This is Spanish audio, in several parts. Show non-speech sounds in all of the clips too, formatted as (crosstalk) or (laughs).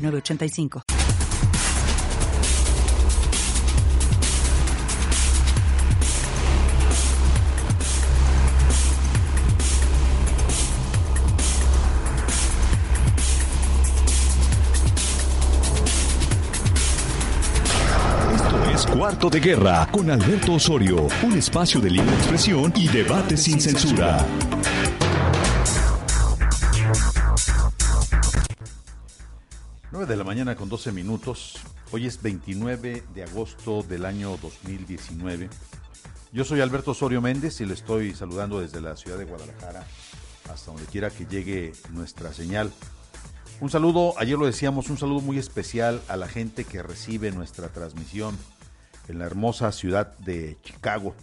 985. Esto es Cuarto de Guerra con Alberto Osorio, un espacio de libre expresión y debate sin censura. 9 de la mañana con 12 minutos. Hoy es 29 de agosto del año 2019. Yo soy Alberto Osorio Méndez y le estoy saludando desde la ciudad de Guadalajara hasta donde quiera que llegue nuestra señal. Un saludo, ayer lo decíamos, un saludo muy especial a la gente que recibe nuestra transmisión en la hermosa ciudad de Chicago.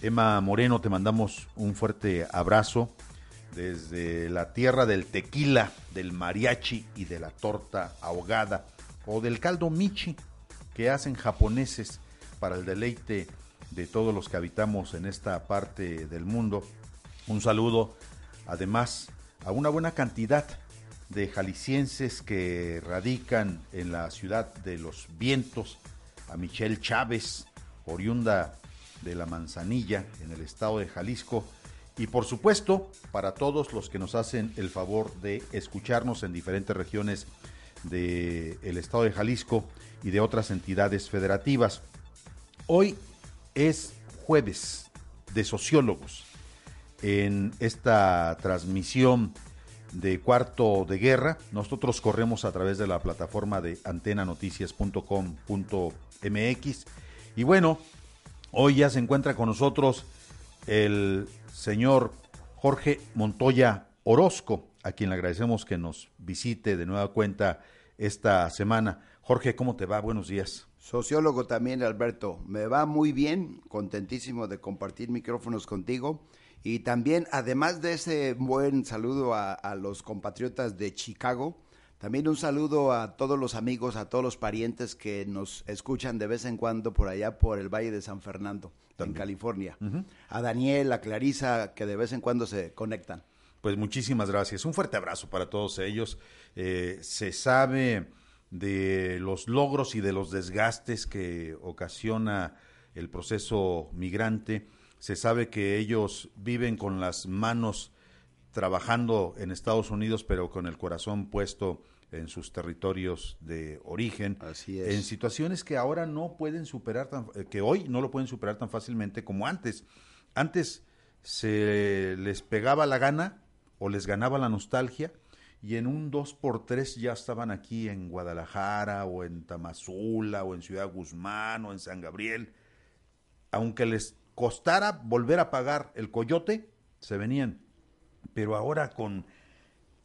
Emma Moreno, te mandamos un fuerte abrazo desde la tierra del tequila, del mariachi y de la torta ahogada, o del caldo michi que hacen japoneses para el deleite de todos los que habitamos en esta parte del mundo. Un saludo además a una buena cantidad de jaliscienses que radican en la ciudad de los vientos, a Michelle Chávez, oriunda de la Manzanilla, en el estado de Jalisco, y por supuesto, para todos los que nos hacen el favor de escucharnos en diferentes regiones del estado de Jalisco y de otras entidades federativas. Hoy es jueves de sociólogos en esta transmisión de cuarto de guerra. Nosotros corremos a través de la plataforma de antenanoticias.com.mx y bueno, hoy ya se encuentra con nosotros el señor Jorge Montoya Orozco, a quien le agradecemos que nos visite de nueva cuenta esta semana. Jorge, ¿cómo te va? Buenos días. Sociólogo también, Alberto. Me va muy bien, contentísimo de compartir micrófonos contigo. Y también, además de ese buen saludo a, a los compatriotas de Chicago, también un saludo a todos los amigos, a todos los parientes que nos escuchan de vez en cuando por allá por el Valle de San Fernando, en California. A Daniel, a Clarisa, que de vez en cuando se conectan. Pues muchísimas gracias. Un fuerte abrazo para todos ellos. Eh, se sabe de los logros y de los desgastes que ocasiona el proceso migrante. Se sabe que ellos viven con las manos trabajando en Estados Unidos, pero con el corazón puesto en sus territorios de origen, Así es. en situaciones que ahora no pueden superar, tan, eh, que hoy no lo pueden superar tan fácilmente como antes. Antes se les pegaba la gana o les ganaba la nostalgia y en un 2 por 3 ya estaban aquí en Guadalajara o en Tamazula o en Ciudad Guzmán o en San Gabriel. Aunque les costara volver a pagar el coyote, se venían. Pero ahora con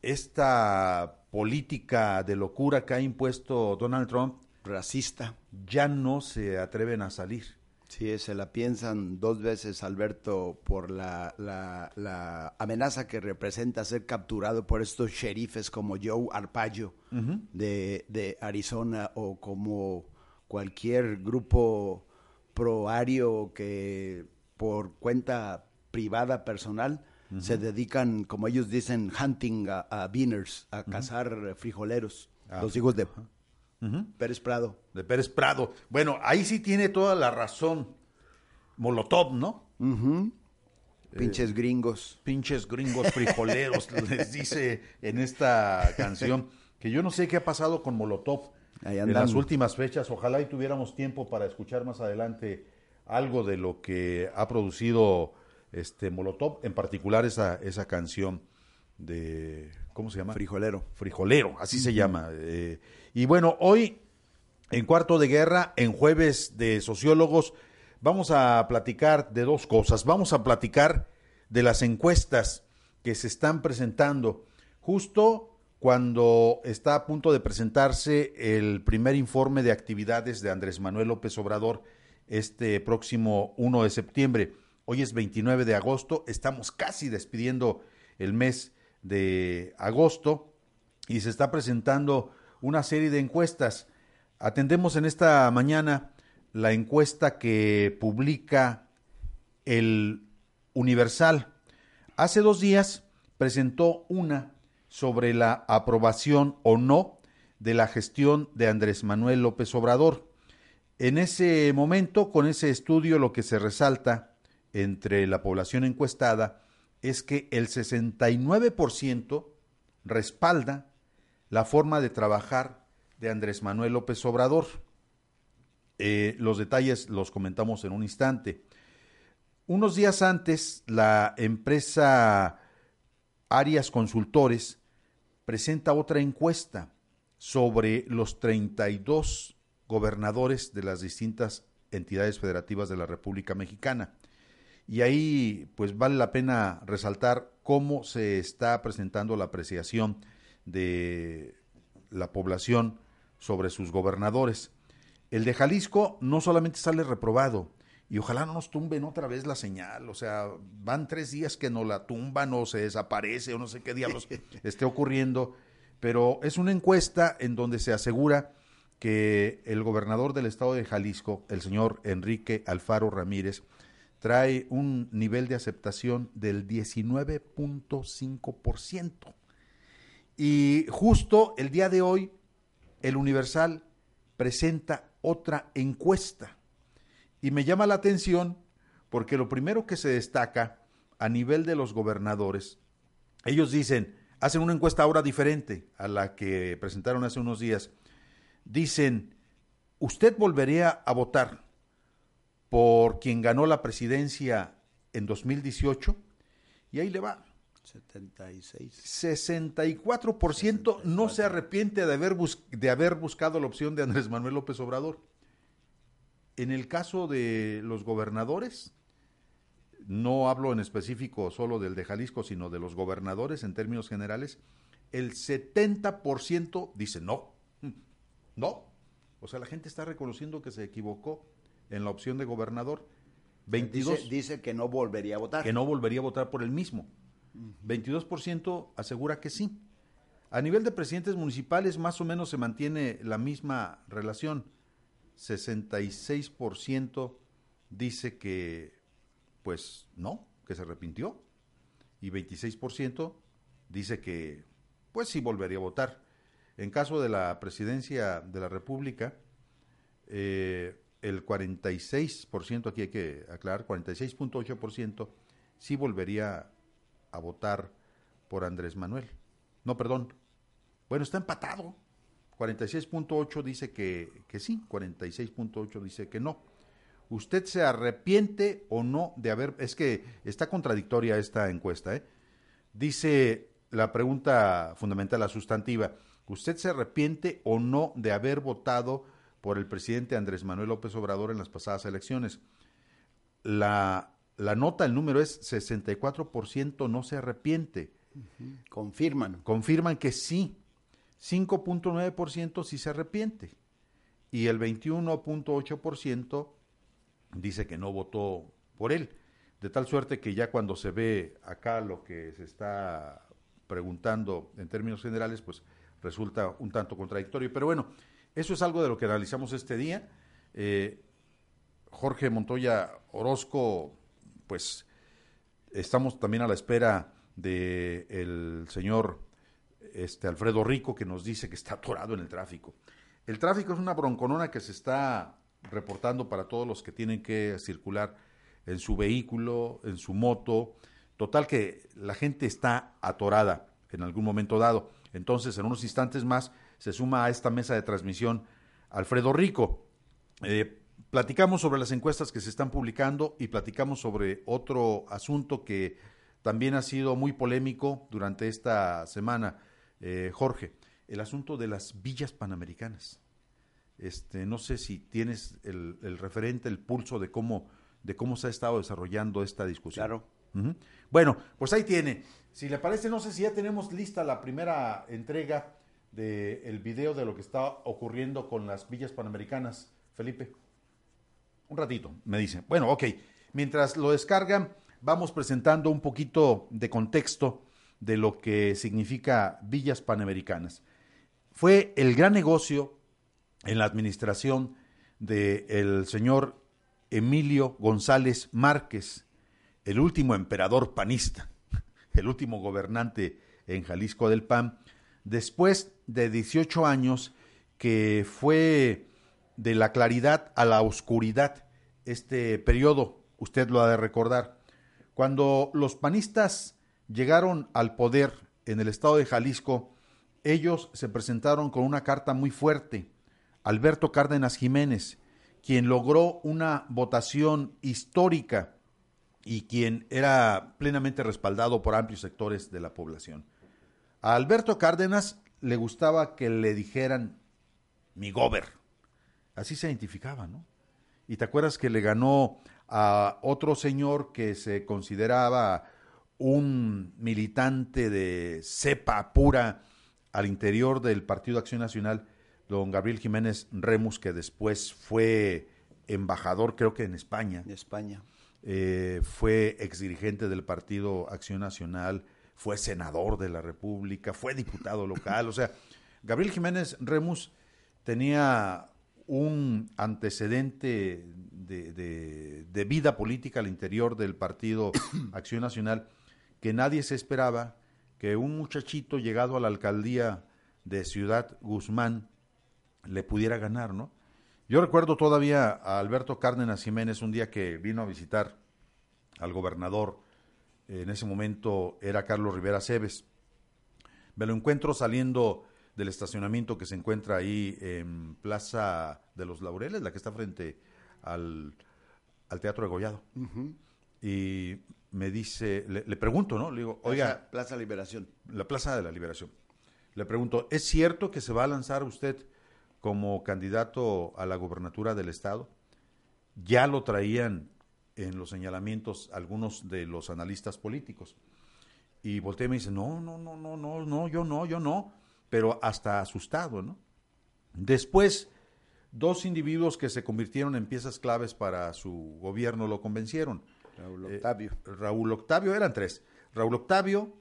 esta política de locura que ha impuesto Donald Trump, Racista. ya no se atreven a salir. Sí, se la piensan dos veces, Alberto, por la, la, la amenaza que representa ser capturado por estos sheriffes como Joe Arpaio de, de Arizona o como cualquier grupo proario que por cuenta privada personal se dedican, como ellos dicen, hunting a, a beaners, a cazar frijoleros, Ah, los hijos de. Pérez Prado. De Pérez Prado. Bueno, ahí sí tiene toda la razón Molotov, ¿no? Ujú. Pinches gringos. Pinches gringos frijoleros, (laughs) les dice en esta canción, que yo no sé qué ha pasado con Molotov en las últimas fechas. Ojalá y tuviéramos tiempo para escuchar más adelante algo de lo que ha producido este Molotov, en particular esa, esa canción de, ¿cómo se llama? Frijolero. Frijolero, así se llama. Eh, y bueno, hoy en Cuarto de Guerra, en Jueves de Sociólogos, vamos a platicar de dos cosas. Vamos a platicar de las encuestas que se están presentando justo cuando está a punto de presentarse el primer informe de actividades de Andrés Manuel López Obrador este próximo 1 de septiembre. Hoy es 29 de agosto, estamos casi despidiendo el mes de agosto y se está presentando una serie de encuestas. Atendemos en esta mañana la encuesta que publica el Universal. Hace dos días presentó una sobre la aprobación o no de la gestión de Andrés Manuel López Obrador. En ese momento, con ese estudio, lo que se resalta entre la población encuestada es que el 69% respalda la forma de trabajar de Andrés Manuel López Obrador. Eh, los detalles los comentamos en un instante. Unos días antes, la empresa Arias Consultores presenta otra encuesta sobre los 32 gobernadores de las distintas entidades federativas de la República Mexicana. Y ahí pues vale la pena resaltar cómo se está presentando la apreciación de la población sobre sus gobernadores. El de Jalisco no solamente sale reprobado, y ojalá no nos tumben otra vez la señal, o sea, van tres días que no la tumban o se desaparece o no sé qué diablos (laughs) esté ocurriendo, pero es una encuesta en donde se asegura que el gobernador del estado de Jalisco, el señor Enrique Alfaro Ramírez, trae un nivel de aceptación del 19.5%. Y justo el día de hoy, el Universal presenta otra encuesta y me llama la atención porque lo primero que se destaca a nivel de los gobernadores, ellos dicen, hacen una encuesta ahora diferente a la que presentaron hace unos días. Dicen, ¿usted volvería a votar por quien ganó la presidencia en 2018? Y ahí le va. 76. 64% no se arrepiente de haber, de haber buscado la opción de Andrés Manuel López Obrador. En el caso de los gobernadores, no hablo en específico solo del de Jalisco, sino de los gobernadores en términos generales, el 70% dice no, no. O sea, la gente está reconociendo que se equivocó en la opción de gobernador. 22 dice, que no volvería a votar. Que no volvería a votar por el mismo. 22% asegura que sí. A nivel de presidentes municipales más o menos se mantiene la misma relación. 66% dice que, pues no, que se arrepintió. Y 26% dice que, pues sí volvería a votar. En caso de la presidencia de la República, eh, el 46%, aquí hay que aclarar, 46.8% sí volvería a votar por Andrés Manuel. No, perdón. Bueno, está empatado. 46.8 dice que, que sí, 46.8 dice que no. ¿Usted se arrepiente o no de haber... Es que está contradictoria esta encuesta, ¿eh? Dice la pregunta fundamental, la sustantiva. ¿Usted se arrepiente o no de haber votado por el presidente Andrés Manuel López Obrador en las pasadas elecciones? La, la nota, el número es 64% no se arrepiente. Confirman. Confirman que sí. 5.9% sí se arrepiente y el 21.8% dice que no votó por él. De tal suerte que ya cuando se ve acá lo que se está preguntando en términos generales, pues resulta un tanto contradictorio. Pero bueno, eso es algo de lo que analizamos este día. Eh, Jorge Montoya Orozco, pues estamos también a la espera del el señor este Alfredo Rico que nos dice que está atorado en el tráfico. El tráfico es una bronconona que se está reportando para todos los que tienen que circular en su vehículo, en su moto. Total que la gente está atorada en algún momento dado. Entonces, en unos instantes más, se suma a esta mesa de transmisión Alfredo Rico. Eh, platicamos sobre las encuestas que se están publicando y platicamos sobre otro asunto que también ha sido muy polémico durante esta semana eh, Jorge, el asunto de las villas panamericanas. Este, no sé si tienes el, referente, el pulso de cómo, de cómo se ha estado desarrollando esta discusión. Claro. Bueno, pues ahí tiene. Si le parece, no sé si ya tenemos lista la primera entrega del video de lo que está ocurriendo con las villas panamericanas, Felipe. Un ratito, me dice. Bueno, ok. Mientras lo descargan, vamos presentando un poquito de contexto de lo que significa villas panamericanas. Fue el gran negocio en la administración del señor Emilio González Márquez, el último emperador panista, (laughs) el último gobernante en Jalisco del PAN, después de 18 años que fue de la claridad a la oscuridad este periodo, usted lo ha de recordar. Cuando los panistas llegaron al poder en el estado de Jalisco, ellos se presentaron con una carta muy fuerte. Alberto Cárdenas Jiménez, quien logró una votación histórica y quien era plenamente respaldado por amplios sectores de la población. A Alberto Cárdenas le gustaba que le dijeran mi gober. Así se identificaba, ¿no? Y te acuerdas que le ganó a otro señor que se consideraba un militante de cepa pura al interior del Partido Acción Nacional, don Gabriel Jiménez Remus, que después fue embajador, creo que en España. En España. Eh, fue exdirigente del Partido Acción Nacional, fue senador de la República, fue diputado local. O sea, Gabriel Jiménez Remus tenía un antecedente de, de, vida política al interior del Partido (coughs) Acción Nacional que nadie se esperaba que un muchachito llegado a la alcaldía de Ciudad Guzmán le pudiera ganar, ¿no? Yo recuerdo todavía a Alberto Cárdenas Jiménez un día que vino a visitar al gobernador, en ese momento era Carlos Rivera Cebes. Me lo encuentro saliendo del estacionamiento que se encuentra ahí en Plaza de los Laureles, la que está frente al, Teatro de Gollado. Y me dice, le, pregunto, ¿no? Le digo, oiga. Plaza Liberación. La Plaza de la Liberación. Le pregunto, ¿es cierto que se va a lanzar usted como candidato a la gobernatura del estado. Ya lo traían en los señalamientos algunos de los analistas políticos. Y volteé y me dice, no, no, no, no, no, no, yo no, yo no, pero hasta asustado, ¿no? Después, dos individuos que se convirtieron en piezas claves para su gobierno lo convencieron. Raúl eh, Octavio. Raúl Octavio, eran tres. Raúl Octavio,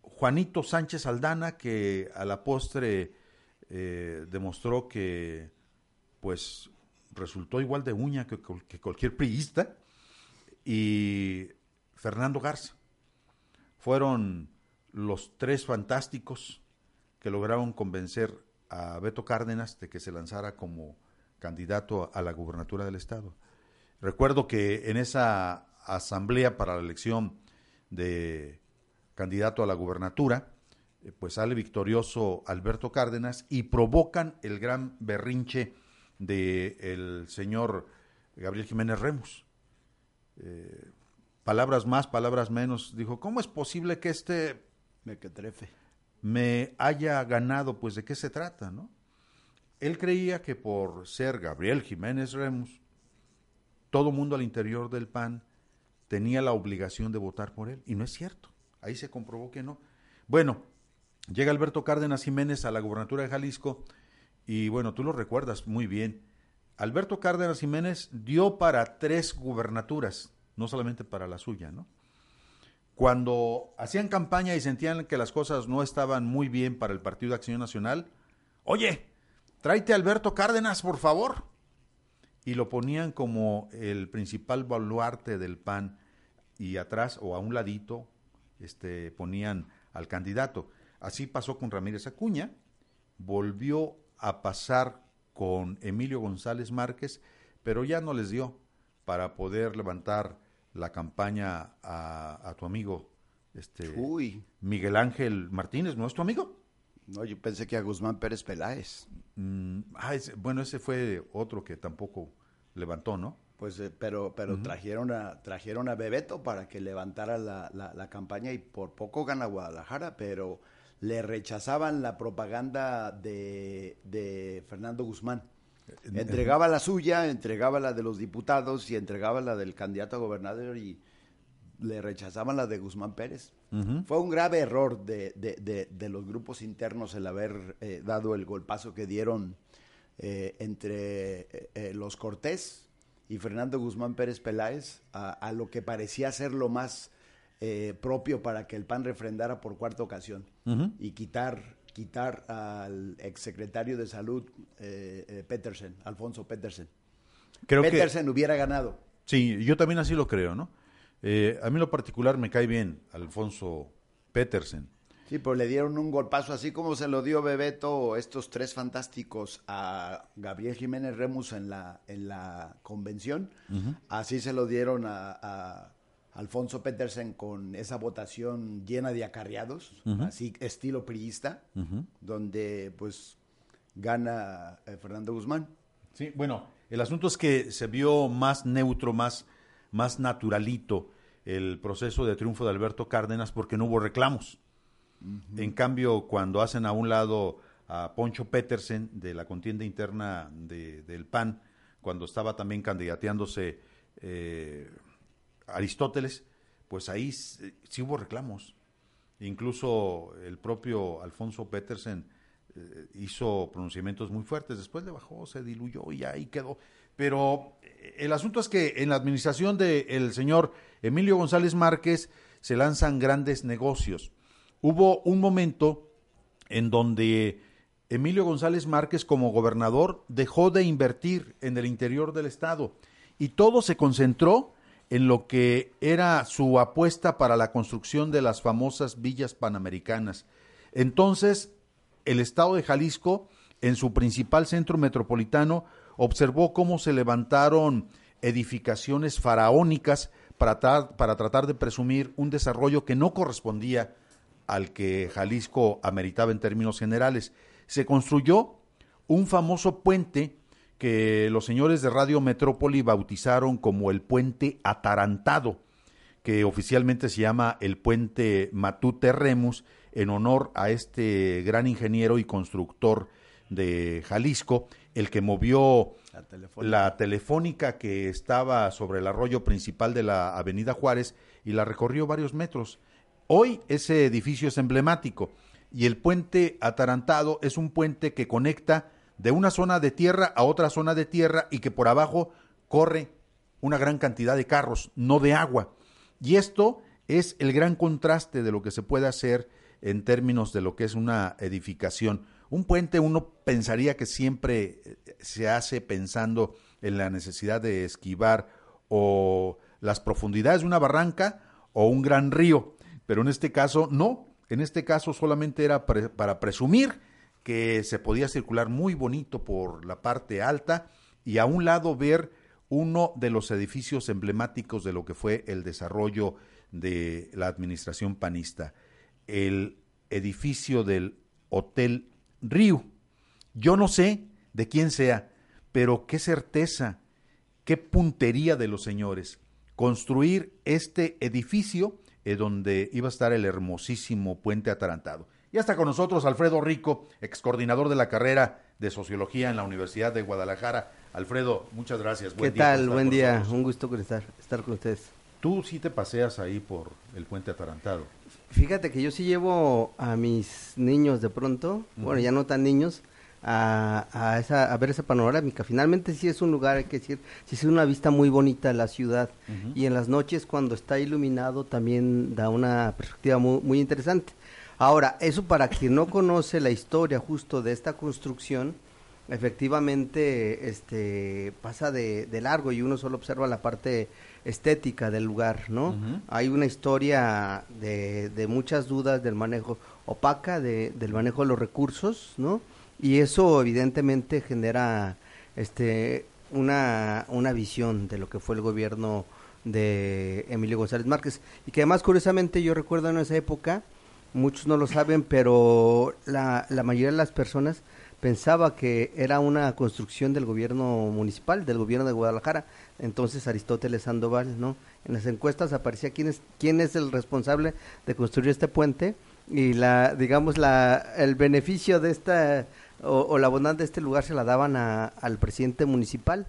Juanito Sánchez Aldana, que a la postre eh, demostró que pues resultó igual de uña que, cualquier priista y Fernando Garza. Fueron los tres fantásticos que lograron convencer a Beto Cárdenas de que se lanzara como candidato a la gubernatura del estado. Recuerdo que en esa asamblea para la elección de candidato a la gubernatura, eh, pues sale victorioso Alberto Cárdenas y provocan el gran berrinche del el señor Gabriel Jiménez Remus. Eh, palabras más, palabras menos, dijo, ¿cómo es posible que este mequetrefe me haya ganado? Pues de qué se trata, ¿no? Él creía que por ser Gabriel Jiménez Remus, todo mundo al interior del PAN tenía la obligación de votar por él, y no es cierto. Ahí se comprobó que no. Bueno, Llega Alberto Cárdenas Jiménez a la gubernatura de Jalisco y bueno, tú lo recuerdas muy bien. Alberto Cárdenas Jiménez dio para tres gubernaturas, no solamente para la suya, ¿no? Cuando hacían campaña y sentían que las cosas no estaban muy bien para el Partido de Acción Nacional, oye, tráete a Alberto Cárdenas, por favor. Y lo ponían como el principal baluarte del PAN y atrás o a un ladito este, ponían al candidato. Así pasó con Ramírez Acuña, volvió a pasar con Emilio González Márquez, pero ya no les dio para poder levantar la campaña a, tu amigo este Miguel Ángel Martínez, ¿no es tu amigo? No, yo pensé que a Guzmán Pérez Peláez. Mm, ah, bueno, ese fue otro que tampoco levantó, ¿no? Pues, eh, pero, pero trajeron a trajeron a Bebeto para que levantara la, la, campaña y por poco gana Guadalajara, pero le rechazaban la propaganda de, Fernando Guzmán. Entregaba la suya, entregaba la de los diputados y entregaba la del candidato a gobernador y le rechazaban la de Guzmán Pérez. Fue un grave error de, de, de, los grupos internos el haber eh, dado el golpazo que dieron eh, entre eh, los Cortés y Fernando Guzmán Pérez Peláez a, lo que parecía ser lo más propio para que el PAN refrendara por cuarta ocasión y quitar quitar al exsecretario de salud Petersen, Alfonso Petersen. Creo Petersen hubiera ganado. Sí, yo también así lo creo, ¿no? Eh, a mí lo particular me cae bien Alfonso Petersen. Sí, pero le dieron un golpazo, así como se lo dio Bebeto, estos tres fantásticos a Gabriel Jiménez Remus en la, en la convención, así se lo dieron a, Alfonso Petersen con esa votación llena de acarreados, así estilo priista, donde pues gana eh, Fernando Guzmán. Sí, bueno, el asunto es que se vio más neutro, más más naturalito el proceso de triunfo de Alberto Cárdenas porque no hubo reclamos. En cambio, cuando hacen a un lado a Poncho Petersen de la contienda interna del PAN, cuando estaba también candidateándose eh, Aristóteles, pues ahí sí hubo reclamos. Incluso el propio Alfonso Petersen eh, hizo pronunciamientos muy fuertes, después le bajó, se diluyó y ahí quedó. Pero eh, el asunto es que en la administración del señor Emilio González Márquez se lanzan grandes negocios. Hubo un momento en donde Emilio González Márquez como gobernador dejó de invertir en el interior del estado y todo se concentró en lo que era su apuesta para la construcción de las famosas villas panamericanas. Entonces, el estado de Jalisco, en su principal centro metropolitano, observó cómo se levantaron edificaciones faraónicas para, para tratar de presumir un desarrollo que no correspondía al que Jalisco ameritaba en términos generales. Se construyó un famoso puente que los señores de Radio Metrópoli bautizaron como el puente atarantado, que oficialmente se llama el puente Matute Remus, en honor a este gran ingeniero y constructor de Jalisco, el que movió la telefónica. que estaba sobre el arroyo principal de la Avenida Juárez y la recorrió varios metros. Hoy ese edificio es emblemático y el puente atarantado es un puente que conecta de una zona de tierra a otra zona de tierra y que por abajo corre una gran cantidad de carros, no de agua. Y esto es el gran contraste de lo que se puede hacer en términos de lo que es una edificación. Un puente uno pensaría que siempre eh, se hace pensando en la necesidad de esquivar o las profundidades de una barranca o un gran río, pero en este caso no, en este caso solamente era para presumir que se podía circular muy bonito por la parte alta y a un lado ver uno de los edificios emblemáticos de lo que fue el desarrollo de la administración panista, el edificio del Hotel Río. Yo no sé de quién sea, pero qué certeza, qué puntería de los señores. Construir este edificio en donde iba a estar el hermosísimo puente atarantado. Ya está con nosotros Alfredo Rico, ex coordinador de la carrera de Sociología en la Universidad de Guadalajara. Alfredo, muchas gracias. ¿Qué tal? Buen día. Un gusto estar, estar con ustedes. Tú sí te paseas ahí por el puente atarantado. Fíjate que yo sí llevo a mis niños de pronto, bueno, ya no tan niños, a, a, esa, a ver esa panorámica. Finalmente sí es un lugar, hay que decir, sí es una vista muy bonita de la ciudad. Y en las noches cuando está iluminado también da una perspectiva muy, muy interesante. Ahora, eso para quien no conoce la historia justo de esta construcción, efectivamente este pasa de, de largo y uno solo observa la parte estética del lugar, ¿no? Hay una historia de, de, muchas dudas del manejo opaca, de, del manejo de los recursos, ¿no? Y eso evidentemente genera este una, una visión de lo que fue el gobierno de Emilio González Márquez. Y que además, curiosamente, yo recuerdo en esa época, muchos no lo saben, pero la, la mayoría de las personas pensaba que era una construcción del gobierno municipal, del gobierno de Guadalajara, entonces Aristóteles Sandoval, ¿no? En las encuestas aparecía quién es, quién es el responsable de construir este puente y la, digamos, la, el beneficio de esta, o, la bondad de este lugar se la daban al presidente municipal.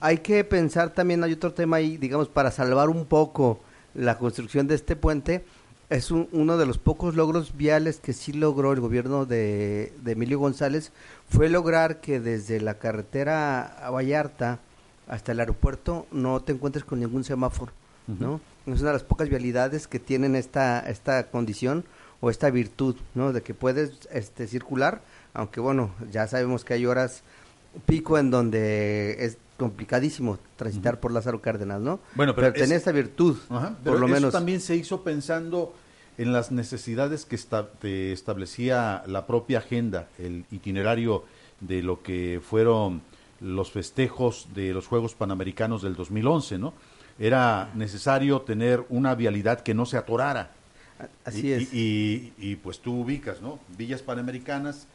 Hay que pensar también, hay otro tema ahí, digamos, para salvar un poco la construcción de este puente es uno de los pocos logros viales que sí logró el gobierno de, Emilio González, fue lograr que desde la carretera a Vallarta hasta el aeropuerto no te encuentres con ningún semáforo, ¿no? Es una de las pocas vialidades que tienen esta, esta condición o esta virtud, ¿no? De que puedes este, circular, aunque bueno, ya sabemos que hay horas pico en donde es complicadísimo transitar por Lázaro Cárdenas, ¿no? Bueno, pero, pero esta virtud, por lo menos. también se hizo pensando en las necesidades que establecía la propia agenda, el itinerario de lo que fueron los festejos de los Juegos Panamericanos del 2011, ¿no? Era necesario tener una vialidad que no se atorara. Así es. Y, pues tú ubicas, ¿no? Villas Panamericanas,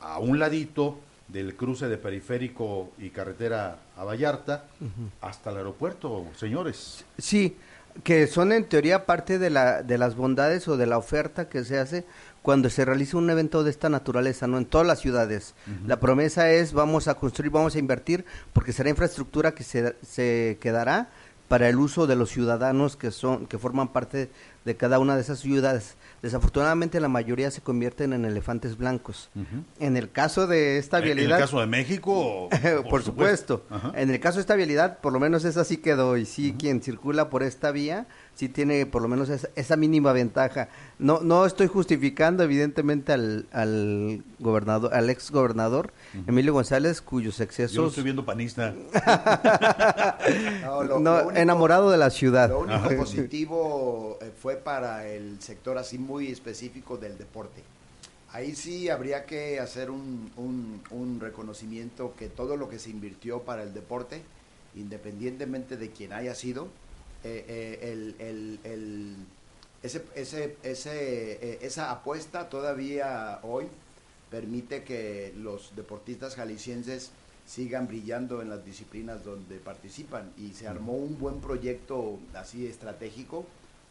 a un ladito del cruce de periférico y carretera a Vallarta, hasta el aeropuerto, señores. Sí, que son en teoría parte de, la, de las bondades o de la oferta que se hace cuando se realiza un evento de esta naturaleza, ¿no? En todas las ciudades. La promesa es vamos a construir, vamos a invertir, porque será infraestructura que se, se quedará para el uso de los ciudadanos que son que forman parte de cada una de esas ciudades. Desafortunadamente la mayoría se convierten en elefantes blancos. En el caso de esta vialidad... En el caso de México, (laughs) por, supuesto. En el caso de esta vialidad, por lo menos esa sí quedó y sí quien circula por esta vía sí tiene por lo menos esa, mínima ventaja. No no estoy justificando evidentemente al, al gobernador, al ex gobernador Emilio González, cuyos excesos. Yo estoy viendo panista. no, (laughs) enamorado de la ciudad. Lo único positivo eh, fue para el sector así muy específico del deporte. Ahí sí habría que hacer un, un, reconocimiento que todo lo que se invirtió para el deporte, independientemente de quien haya sido, eh, eh, el, el, el, ese, ese, ese, esa apuesta todavía hoy permite que los deportistas jaliscienses sigan brillando en las disciplinas donde participan. Y se armó un buen proyecto así estratégico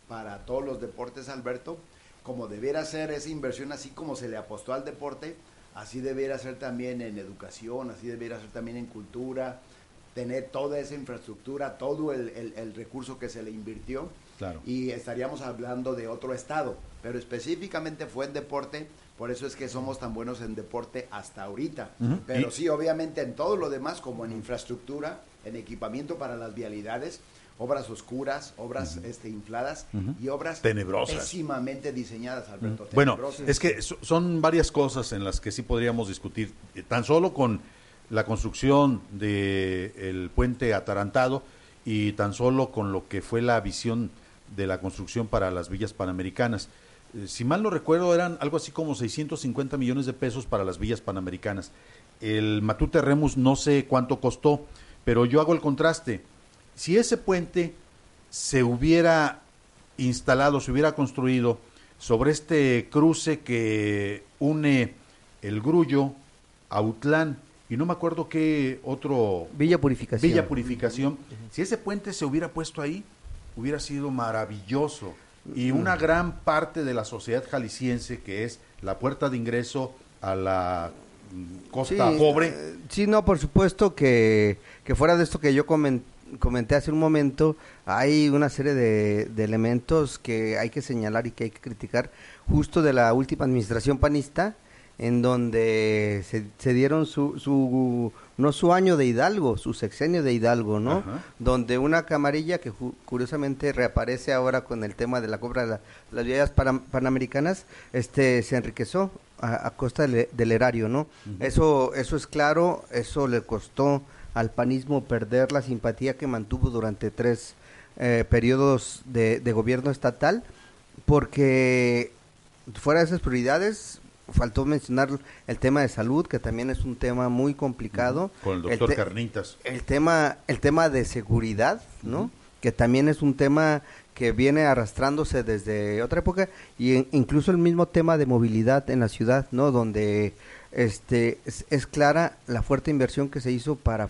para todos los deportes Alberto como debiera ser esa inversión así como se le apostó al deporte así debiera ser también en educación así debiera ser también en cultura tener toda esa infraestructura todo el, el recurso que se le invirtió claro. y estaríamos hablando de otro estado pero específicamente fue en deporte por eso es que somos tan buenos en deporte hasta ahorita. Pero sí, obviamente en todo lo demás, como en infraestructura, en equipamiento para las vialidades, obras oscuras, obras este, infladas y obras tenebrosas. pésimamente diseñadas, Alberto. Bueno, es que son varias cosas en las que sí podríamos discutir, eh, tan solo con la construcción del el puente atarantado y tan solo con lo que fue la visión de la construcción para las villas panamericanas. Eh, si mal no recuerdo, eran algo así como 650 millones de pesos para las villas panamericanas. El Matute Remus no sé cuánto costó, pero yo hago el contraste. Si ese puente se hubiera instalado, se hubiera construido sobre este cruce que une el Grullo, Autlán y no me acuerdo qué otro... Villa Purificación. Villa Purificación. Si ese puente se hubiera puesto ahí, hubiera sido maravilloso y una gran parte de la sociedad jalisciense que es la puerta de ingreso a la costa pobre. Eh, sí, no, por supuesto que, que fuera de esto que yo comenté hace un momento, hay una serie de, de, elementos que hay que señalar y que hay que criticar justo de la última administración panista, en donde se, se dieron su, su no su año de Hidalgo, su sexenio de Hidalgo, ¿no? Donde una camarilla que curiosamente reaparece ahora con el tema de la compra de las vías panamericanas, este se enriqueció a, costa del, erario, ¿no? Eso eso es claro, eso le costó al panismo perder la simpatía que mantuvo durante tres eh, periodos de, de gobierno estatal, porque fuera de esas prioridades faltó mencionar el tema de salud, que también es un tema muy complicado. Con el doctor Carnitas. El tema, el tema de seguridad, ¿no? Que también es un tema que viene arrastrándose desde otra época y incluso el mismo tema de movilidad en la ciudad, ¿no? Donde este es, clara la fuerte inversión que se hizo para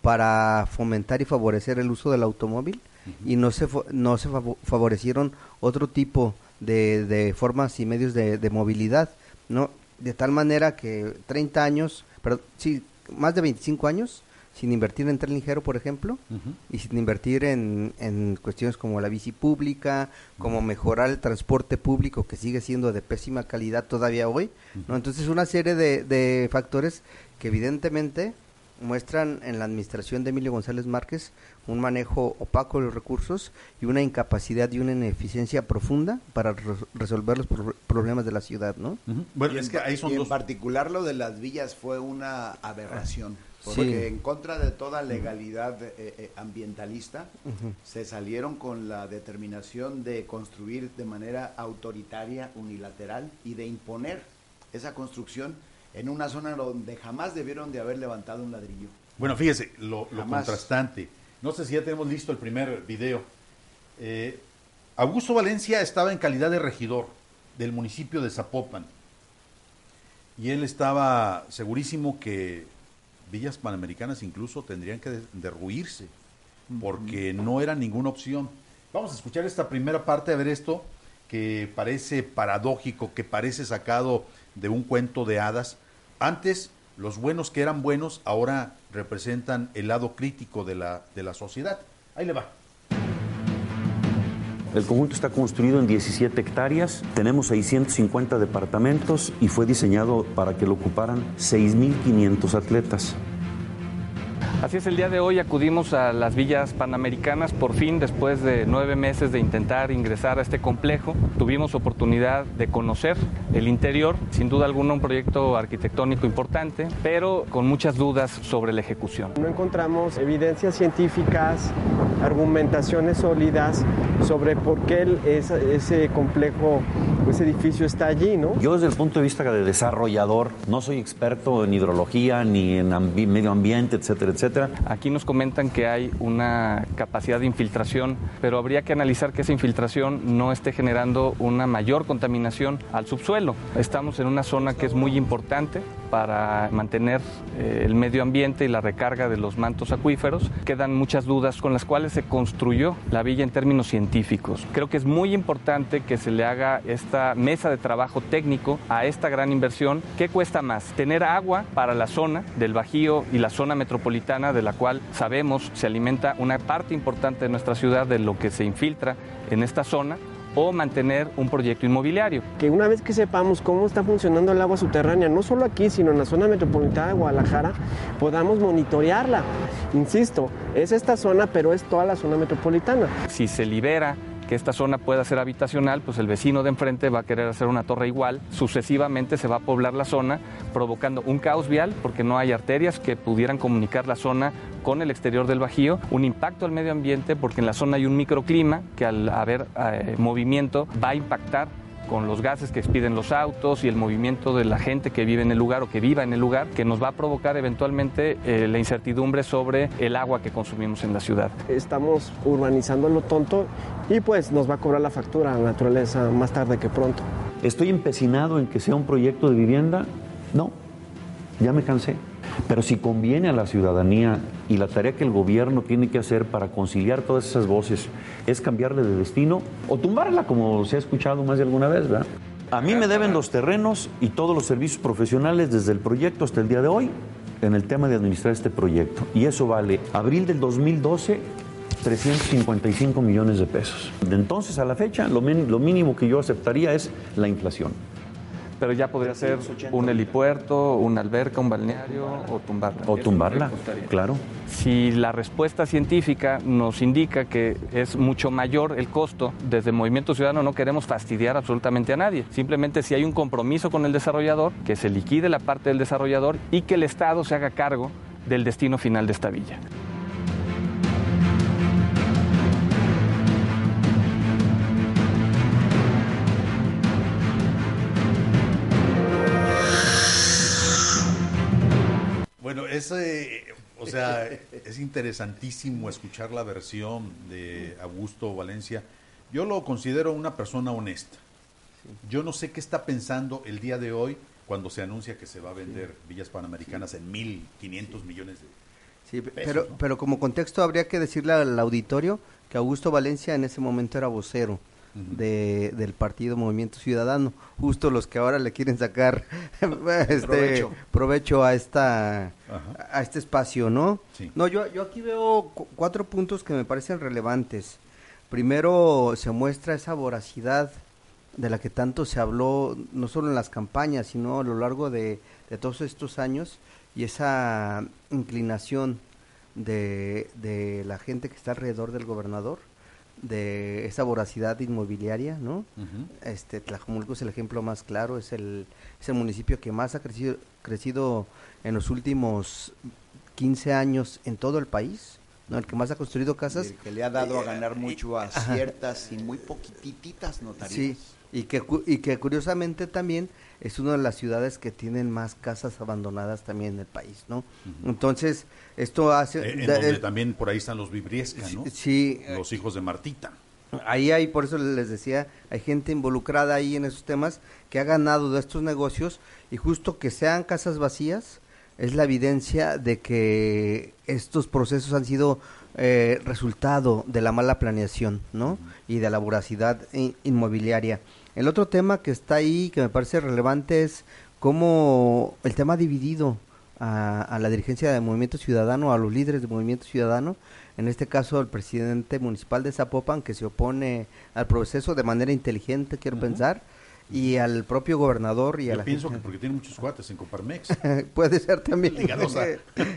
para fomentar y favorecer el uso del automóvil y no se no se favorecieron otro tipo de, de formas y medios de, de movilidad ¿no? De tal manera que 30 años, pero sí, más de 25 años sin invertir en tren ligero, por ejemplo, y sin invertir en, en, cuestiones como la bici pública, como mejorar el transporte público, que sigue siendo de pésima calidad todavía hoy. ¿no? Entonces, una serie de, de factores que evidentemente muestran en la administración de Emilio González Márquez un manejo opaco de los recursos y una incapacidad y una ineficiencia profunda para resolver los problemas de la ciudad, ¿no? Bueno, es que ahí son y en particular lo de las villas fue una aberración. Porque en contra de toda legalidad eh, eh, ambientalista, se salieron con la determinación de construir de manera autoritaria, unilateral y de imponer esa construcción en una zona donde jamás debieron de haber levantado un ladrillo. Bueno, fíjese, lo, contrastante. No sé si ya tenemos listo el primer video. Eh, Augusto Valencia estaba en calidad de regidor del municipio de Zapopan y él estaba segurísimo que villas panamericanas incluso tendrían que derruirse porque no era ninguna opción. Vamos a escuchar esta primera parte, a ver esto que parece paradójico, que parece sacado de un cuento de hadas. Antes, los buenos que eran buenos ahora representan el lado crítico de la, de la sociedad. Ahí le va. El conjunto está construido en 17 hectáreas, tenemos 650 departamentos y fue diseñado para que lo ocuparan 6.500 atletas. Así es, el día de hoy acudimos a las villas panamericanas, por fin, después de nueve meses de intentar ingresar a este complejo, tuvimos oportunidad de conocer el interior, sin duda alguna un proyecto arquitectónico importante, pero con muchas dudas sobre la ejecución. No encontramos evidencias científicas, argumentaciones sólidas sobre por qué ese complejo, ese edificio está allí, ¿no? Yo desde el punto de vista de desarrollador, no soy experto en hidrología ni en medio ambiente, etcétera, etcétera Aquí nos comentan que hay una capacidad de infiltración, pero habría que analizar que esa infiltración no esté generando una mayor contaminación al subsuelo. Estamos en una zona que es muy importante para mantener eh, el medio ambiente y la recarga de los mantos acuíferos. Quedan muchas dudas con las cuales se construyó la villa en términos científicos. Creo que es muy importante que se le haga esta mesa de trabajo técnico a esta gran inversión. ¿Qué cuesta más? Tener agua para la zona del Bajío y la zona metropolitana de la cual sabemos se alimenta una parte importante de nuestra ciudad de lo que se infiltra en esta zona o mantener un proyecto inmobiliario. Que una vez que sepamos cómo está funcionando el agua subterránea, no solo aquí, sino en la zona metropolitana de Guadalajara, podamos monitorearla. Insisto, es esta zona, pero es toda la zona metropolitana. Si se libera esta zona pueda ser habitacional, pues el vecino de enfrente va a querer hacer una torre igual, sucesivamente se va a poblar la zona, provocando un caos vial porque no hay arterias que pudieran comunicar la zona con el exterior del Bajío, un impacto al medio ambiente porque en la zona hay un microclima que al haber eh, movimiento va a impactar con los gases que expiden los autos y el movimiento de la gente que vive en el lugar o que viva en el lugar, que nos va a provocar eventualmente eh, la incertidumbre sobre el agua que consumimos en la ciudad. Estamos urbanizando lo tonto y pues nos va a cobrar la factura a la naturaleza más tarde que pronto. ¿Estoy empecinado en que sea un proyecto de vivienda? No, ya me cansé. Pero si conviene a la ciudadanía y la tarea que el gobierno tiene que hacer para conciliar todas esas voces es cambiarle de destino o tumbarla, como se ha escuchado más de alguna vez, ¿verdad? A mí me deben los terrenos y todos los servicios profesionales desde el proyecto hasta el día de hoy en el tema de administrar este proyecto. Y eso vale abril del 2012 355 millones de pesos. De entonces a la fecha, lo, lo mínimo que yo aceptaría es la inflación pero ya podría ser un helipuerto, una alberca, un balneario o tumbarla. O tumbarla, claro. Si la respuesta científica nos indica que es mucho mayor el costo, desde Movimiento Ciudadano no queremos fastidiar absolutamente a nadie. Simplemente si hay un compromiso con el desarrollador, que se liquide la parte del desarrollador y que el Estado se haga cargo del destino final de esta villa. O sea, es interesantísimo escuchar la versión de Augusto Valencia. Yo lo considero una persona honesta. Yo no sé qué está pensando el día de hoy cuando se anuncia que se va a vender Villas Panamericanas en 1.500 millones de Sí, pero, pero como contexto habría que decirle al auditorio que Augusto Valencia en ese momento era vocero de, del partido Movimiento Ciudadano, justo los que ahora le quieren sacar (laughs) este Provecho. provecho, a esta Ajá. a este espacio, ¿no? Sí. No, yo, yo aquí veo cu- cuatro puntos que me parecen relevantes. Primero, se muestra esa voracidad de la que tanto se habló, no solo en las campañas, sino a lo largo de, de todos estos años, y esa inclinación de, de la gente que está alrededor del gobernador, de esa voracidad inmobiliaria, ¿no? Ujú. Este, Tlajomulco es el ejemplo más claro, es el, es el municipio que más ha crecido, crecido en los últimos 15 años en todo el país, ¿no? El que más ha construido casas. El que le ha dado a Eh, ganar y- mucho a ajá. ciertas y muy poquititas notarías. Sí, y que, cu- y que curiosamente también es una de las ciudades que tienen más casas abandonadas también en el país, ¿no? Entonces, esto hace... Eh, en da- donde el- también por ahí están los Vibriesca, ¿no? Sí, eh, Los hijos de Martita. Ahí hay, por eso les decía, hay gente involucrada ahí en esos temas que ha ganado de estos negocios y justo que sean casas vacías es la evidencia de que estos procesos han sido eh, resultado de la mala planeación, ¿no? Y de la voracidad in- inmobiliaria. El otro tema que está ahí, que me parece relevante, es cómo el tema ha dividido a, a la dirigencia del Movimiento Ciudadano, a los líderes del Movimiento Ciudadano, en este caso el presidente municipal de Zapopan, que se opone al proceso de manera inteligente, quiero pensar, y al propio gobernador y a la pienso que porque tiene muchos cuates en Coparmex. (laughs) Puede ser también. (laughs)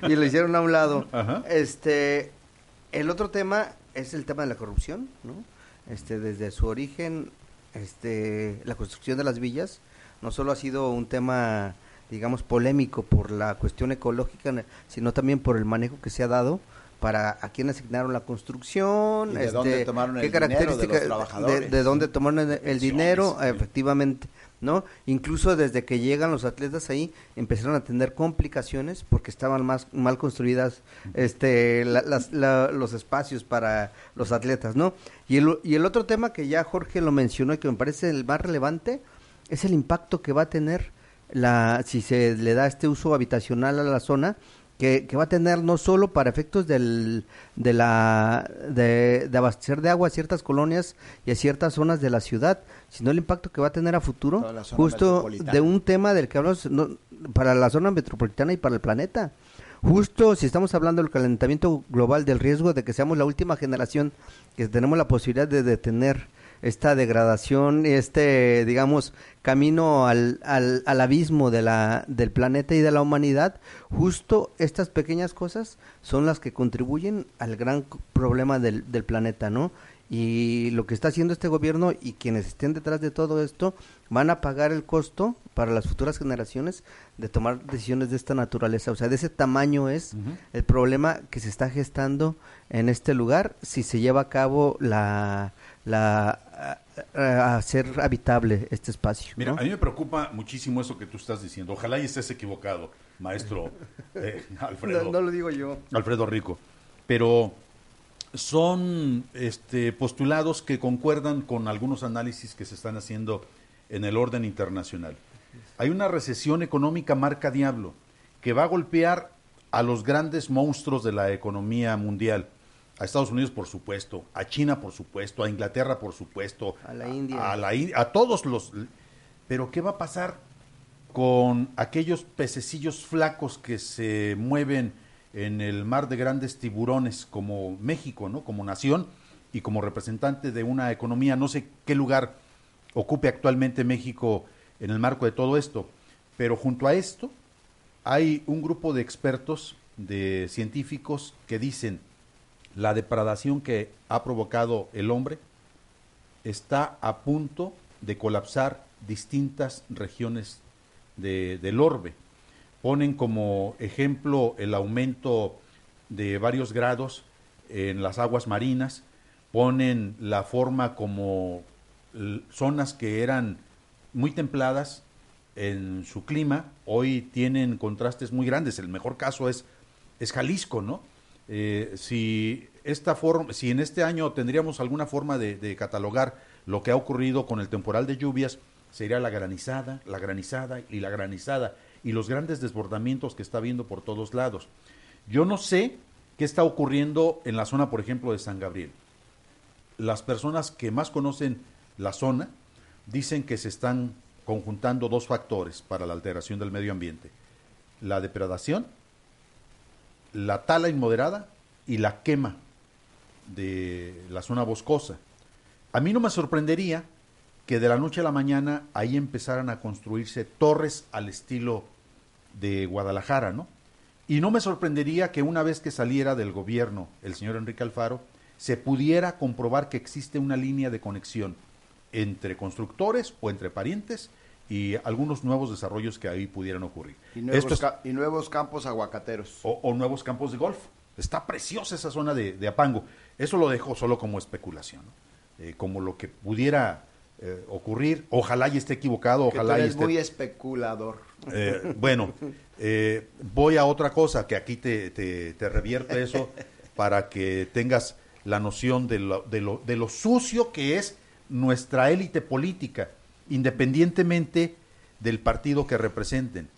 Y lo hicieron a un lado. Ajá. Este, el otro tema es el tema de la corrupción, ¿no? Este, desde su origen, este, la construcción de las villas no solo ha sido un tema, digamos, polémico por la cuestión ecológica, sino también por el manejo que se ha dado para a quién asignaron la construcción, Y de este, dónde tomaron qué el dinero de los características de, trabajadores. de dónde tomaron el, dinero, efectivamente, ¿no? Incluso desde que llegan los atletas ahí empezaron a tener complicaciones porque estaban más mal construidas este la- las- la- los espacios para los atletas, ¿no? Y el, y el otro tema que ya Jorge lo mencionó y que me parece el más relevante es el impacto que va a tener la si se le da este uso habitacional a la zona que, que va a tener no solo para efectos del, de, la, de, de abastecer de agua a ciertas colonias y a ciertas zonas de la ciudad, sino el impacto que va a tener a futuro, justo de un tema del que hablamos no, para la zona metropolitana y para el planeta. Justo si estamos hablando del calentamiento global, del riesgo de que seamos la última generación que tenemos la posibilidad de detener esta degradación, este, digamos, camino al, al, al abismo de la, del planeta y de la humanidad, justo estas pequeñas cosas son las que contribuyen al gran problema del, del planeta, ¿no? Y lo que está haciendo este gobierno y quienes estén detrás de todo esto van a pagar el costo para las futuras generaciones de tomar decisiones de esta naturaleza. O sea, de ese tamaño es el problema que se está gestando en este lugar si se lleva a cabo la, la a- hacer habitable este espacio. Mira, ¿no? a mí me preocupa muchísimo eso que tú estás diciendo. Ojalá y estés equivocado, maestro (laughs) eh, Alfredo. No, no lo digo yo. Alfredo Rico. Pero son este, postulados que concuerdan con algunos análisis que se están haciendo en el orden internacional. Hay una recesión económica marca diablo que va a golpear a los grandes monstruos de la economía mundial. A Estados Unidos, por supuesto, a China, por supuesto, a Inglaterra, por supuesto, A la India. a, la a todos los... Pero ¿qué va a pasar con aquellos pececillos flacos que se mueven en el mar de grandes tiburones como México, ¿no? Como nación y como representante de una economía, no sé qué lugar ocupe actualmente México en el marco de todo esto, pero junto a esto hay un grupo de expertos, de científicos que dicen la depredación que ha provocado el hombre está a punto de colapsar distintas regiones de- del orbe. Ponen como ejemplo el aumento de varios grados en las aguas marinas, ponen la forma como zonas que eran muy templadas en su clima, hoy tienen contrastes muy grandes. El mejor caso es, es Jalisco, ¿no? Eh, si esta forma, si en este año tendríamos alguna forma de, de catalogar lo que ha ocurrido con el temporal de lluvias, sería la granizada, la granizada y la granizada y los grandes desbordamientos que está habiendo por todos lados. Yo no sé qué está ocurriendo en la zona, por ejemplo, de San Gabriel. Las personas que más conocen la zona, dicen que se están conjuntando dos factores para la alteración del medio ambiente. La depredación, la tala inmoderada y la quema de la zona boscosa. A mí no me sorprendería que de la noche a la mañana ahí empezaran a construirse torres al estilo de Guadalajara, ¿no? Y no me sorprendería que una vez que saliera del gobierno el señor Enrique Alfaro, se pudiera comprobar que existe una línea de conexión entre constructores o entre parientes y algunos nuevos desarrollos que ahí pudieran ocurrir. Y nuevos, y nuevos campos aguacateros. O, nuevos campos de golf. Está preciosa esa zona de, Apango. Eso lo dejo solo como especulación, eh, como lo que pudiera eh, ocurrir. Ojalá y esté equivocado, ojalá y muy especulador. Eh, bueno, voy a otra cosa, que aquí te, te, te revierte eso (laughs) para que tengas la noción de lo, de lo, de lo sucio que es nuestra élite política, independientemente del partido que representen.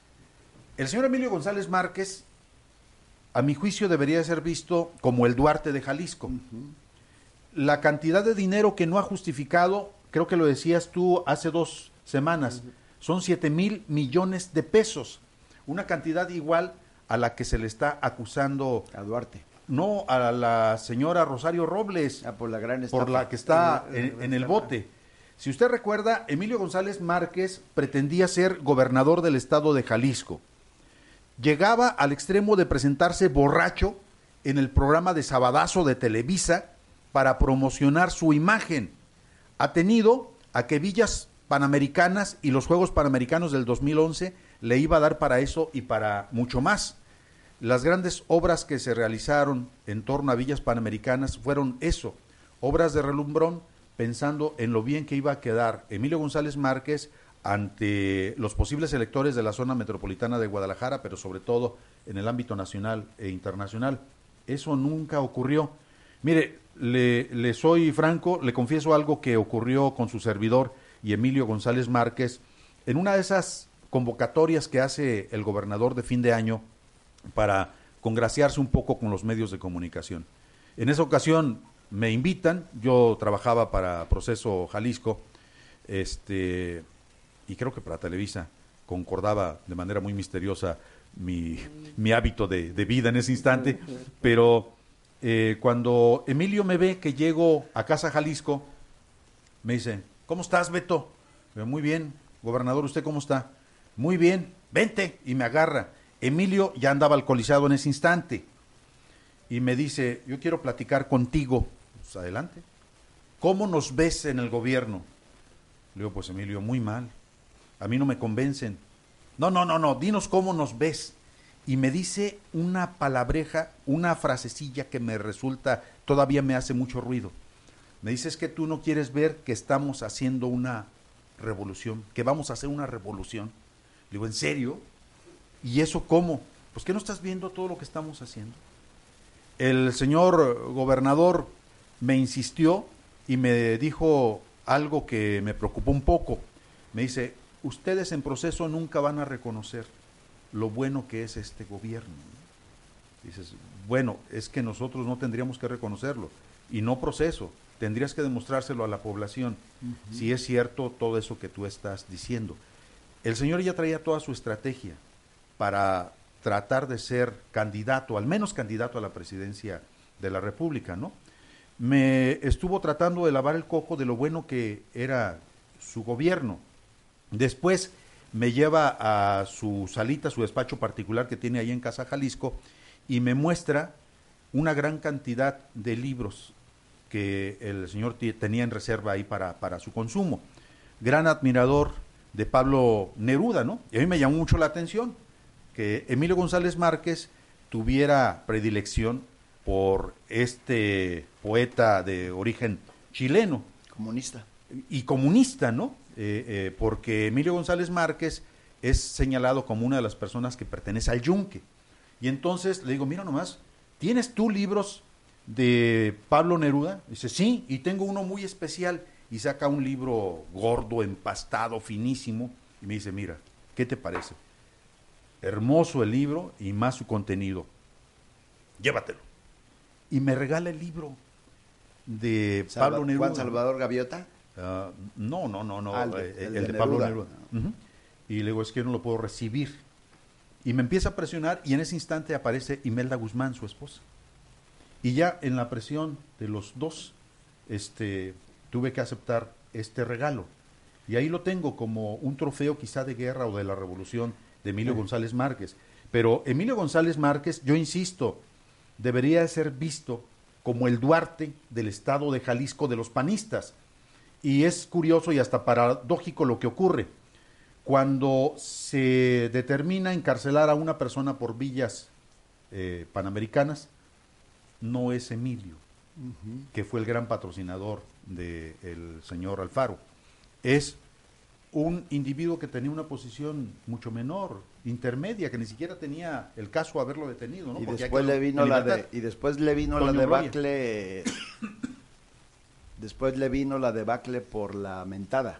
El señor Emilio González Márquez, a mi juicio, debería ser visto como el Duarte de Jalisco. La cantidad de dinero que no ha justificado, creo que lo decías tú hace dos semanas, son 7 mil millones de pesos, una cantidad igual a la que se le está acusando a Duarte no a la señora Rosario Robles, ah, por, la gran por la que está en, el bote. Si usted recuerda, Emilio González Márquez pretendía ser gobernador del estado de Jalisco. Llegaba al extremo de presentarse borracho en el programa de Sabadazo de Televisa para promocionar su imagen. Ha tenido a que Villas Panamericanas y los Juegos Panamericanos del 2011 le iba a dar para eso y para mucho más. Las grandes obras que se realizaron en torno a villas panamericanas fueron eso, obras de relumbrón, pensando en lo bien que iba a quedar Emilio González Márquez ante los posibles electores de la zona metropolitana de Guadalajara, pero sobre todo en el ámbito nacional e internacional. Eso nunca ocurrió. Mire, le, soy franco, le confieso algo que ocurrió con su servidor y Emilio González Márquez en una de esas convocatorias que hace el gobernador de fin de año para congraciarse un poco con los medios de comunicación. En esa ocasión me invitan, yo trabajaba para Proceso Jalisco, este, y creo que para Televisa concordaba de manera muy misteriosa mi, mi hábito de, vida en ese instante, pero eh, cuando Emilio me ve que llego a Casa Jalisco, me dice, ¿cómo estás, Beto? Muy bien, gobernador, ¿usted cómo está? Muy bien, vente, y me agarra. Emilio ya andaba alcoholizado en ese instante y me dice, yo quiero platicar contigo. Pues adelante. ¿Cómo nos ves en el gobierno? Le digo, pues Emilio, muy mal. A mí no me convencen. No, no, no, no, dinos cómo nos ves. Y me dice una palabreja, una frasecilla que me resulta, todavía me hace mucho ruido. Me dice, es que tú no quieres ver que estamos haciendo una revolución, que vamos a hacer una revolución. Le digo, ¿en serio? ¿Y eso cómo? Pues que no estás viendo todo lo que estamos haciendo. El señor gobernador me insistió y me dijo algo que me preocupó un poco. Me dice, ustedes en proceso nunca van a reconocer lo bueno que es este gobierno. Dices, bueno, es que nosotros no tendríamos que reconocerlo y no proceso, tendrías que demostrárselo a la población si es cierto todo eso que tú estás diciendo. El señor ya traía toda su estrategia para tratar de ser candidato, al menos candidato a la presidencia de la República, ¿no? Me estuvo tratando de lavar el coco de lo bueno que era su gobierno. Después me lleva a su salita, su despacho particular que tiene ahí en Casa Jalisco, y me muestra una gran cantidad de libros que el señor tenía en reserva ahí para, para su consumo. Gran admirador de Pablo Neruda, ¿no? Y a mí me llamó mucho la atención que Emilio González Márquez tuviera predilección por este poeta de origen chileno. Comunista. Y comunista, ¿no? Eh, eh, porque Emilio González Márquez es señalado como una de las personas que pertenece al yunque. Y entonces le digo, mira nomás, ¿tienes tú libros de Pablo Neruda? Dice, sí, y tengo uno muy especial. Y saca un libro gordo, empastado, finísimo. Y me dice, mira, ¿qué te parece? hermoso el libro y más su contenido. Llévatelo. Y me regala el libro de Pablo Neruda. Juan Salvador Gaviota. Ah, no, no, no, no, Ah, el de- eh, el el, de de, Pablo Neruda. Y le digo, es que yo no lo puedo recibir. Y me empieza a presionar y en ese instante aparece Imelda Guzmán, su esposa. Y ya en la presión de los dos, este, tuve que aceptar este regalo. Y ahí lo tengo como un trofeo quizá de guerra o de la revolución de Emilio González Márquez. Pero Emilio González Márquez, yo insisto, debería de ser visto como el Duarte del estado de Jalisco de los panistas. Y es curioso y hasta paradójico lo que ocurre. Cuando se determina encarcelar a una persona por villas eh, panamericanas, no es Emilio, que fue el gran patrocinador del señor Alfaro. Es un individuo que tenía una posición mucho menor, intermedia, que ni siquiera tenía el caso haberlo detenido. ¿no? Y Porque después le vino la de y después le vino la debacle (coughs) después le vino la debacle por la mentada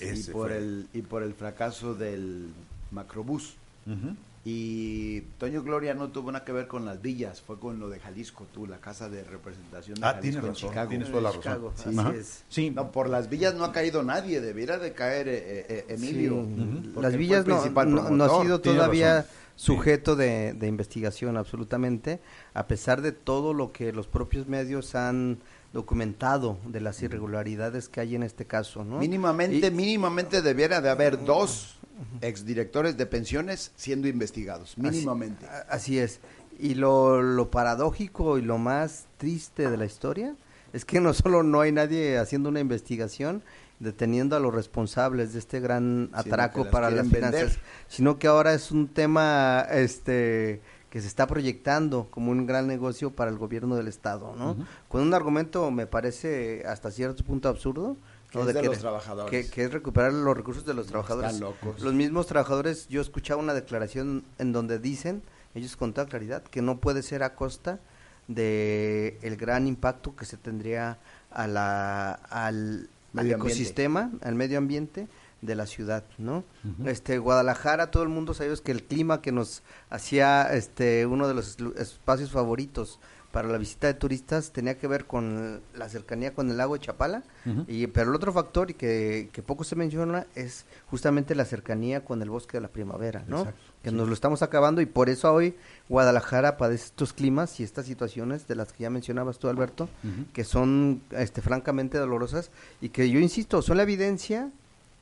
y por fue. el y por el fracaso del macrobús Ujú. Y Toño Gloria no tuvo nada que ver con las villas fue con lo de Jalisco tú la casa de representación de Ah, Jalisco tienes en razón, Chicago tienes toda la razón. Chicago, Sí. así Ajá. es. Sí, no por las villas no ha caído nadie debiera de caer eh, eh, Emilio Sí. porque Las villas no, no- no ha sido todavía sujeto de, de investigación absolutamente, a pesar de todo lo que los propios medios han documentado de las irregularidades que hay en este caso, ¿no? Mínimamente, Y- mínimamente debiera de haber dos exdirectores de pensiones siendo investigados, mínimamente. Así, es. Y lo, lo paradójico y lo más triste de la historia es que no solo no hay nadie haciendo una investigación deteniendo a los responsables de este gran atraco las para las vender. finanzas, sino que ahora es un tema este que se está proyectando como un gran negocio para el gobierno del estado, ¿no? Con un argumento me parece hasta cierto punto absurdo, ¿no? de los trabajadores. que, que es recuperar los recursos de los trabajadores. Están locos. Los mismos trabajadores, yo escuchaba una declaración en donde dicen, ellos con toda claridad, que no puede ser a costa de el gran impacto que se tendría a la, al, al ecosistema, al medio ambiente de la ciudad, ¿no? Este Guadalajara, todo el mundo sabemos que el clima que nos hacía este uno de los espacios favoritos para la visita de turistas tenía que ver con la cercanía con el lago de Chapala, y, pero el otro factor y que, que poco se menciona es justamente la cercanía con el bosque de la primavera, ¿no? Exacto, que nos lo estamos acabando y por eso hoy Guadalajara padece estos climas y estas situaciones de las que ya mencionabas tú, Alberto, que son este, francamente dolorosas y que yo insisto, son la evidencia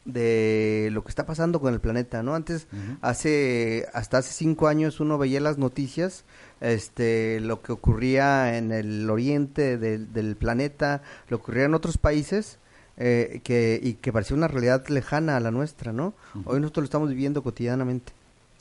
de lo que está pasando con el planeta, ¿no? Antes, hace, hasta hace cinco años uno veía las noticias, este, lo que ocurría en el oriente del, del planeta, lo que ocurría en otros países, eh, que, y que parecía una realidad lejana a la nuestra, ¿no? Hoy nosotros lo estamos viviendo cotidianamente.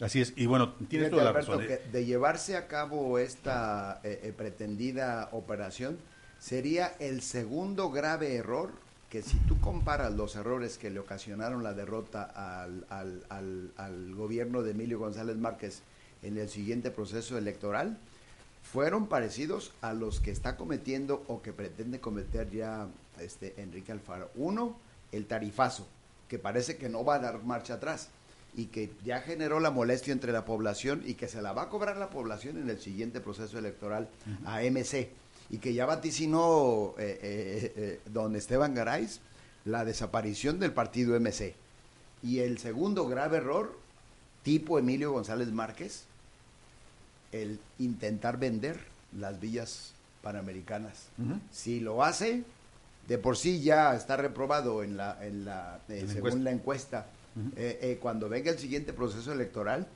Así es. Y bueno, tienes Fíjate, toda la Alberto, razón. ¿eh? que de llevarse a cabo esta eh, eh, pretendida operación, sería el segundo grave error que si tú comparas los errores que le ocasionaron la derrota al, al- al- al gobierno de Emilio González Márquez en el siguiente proceso electoral, fueron parecidos a los que está cometiendo o que pretende cometer ya este Enrique Alfaro. Uno, el tarifazo, que parece que no va a dar marcha atrás y que ya generó la molestia entre la población y que se la va a cobrar la población en el siguiente proceso electoral a MC y que ya vaticinó eh, eh, eh, don Esteban Garay la desaparición del partido MC. Y el segundo grave error, tipo Emilio González Márquez, el intentar vender las villas panamericanas. Si lo hace, de por sí ya está reprobado en la, en la, En según encuesta. la encuesta. Cuando venga el siguiente proceso electoral,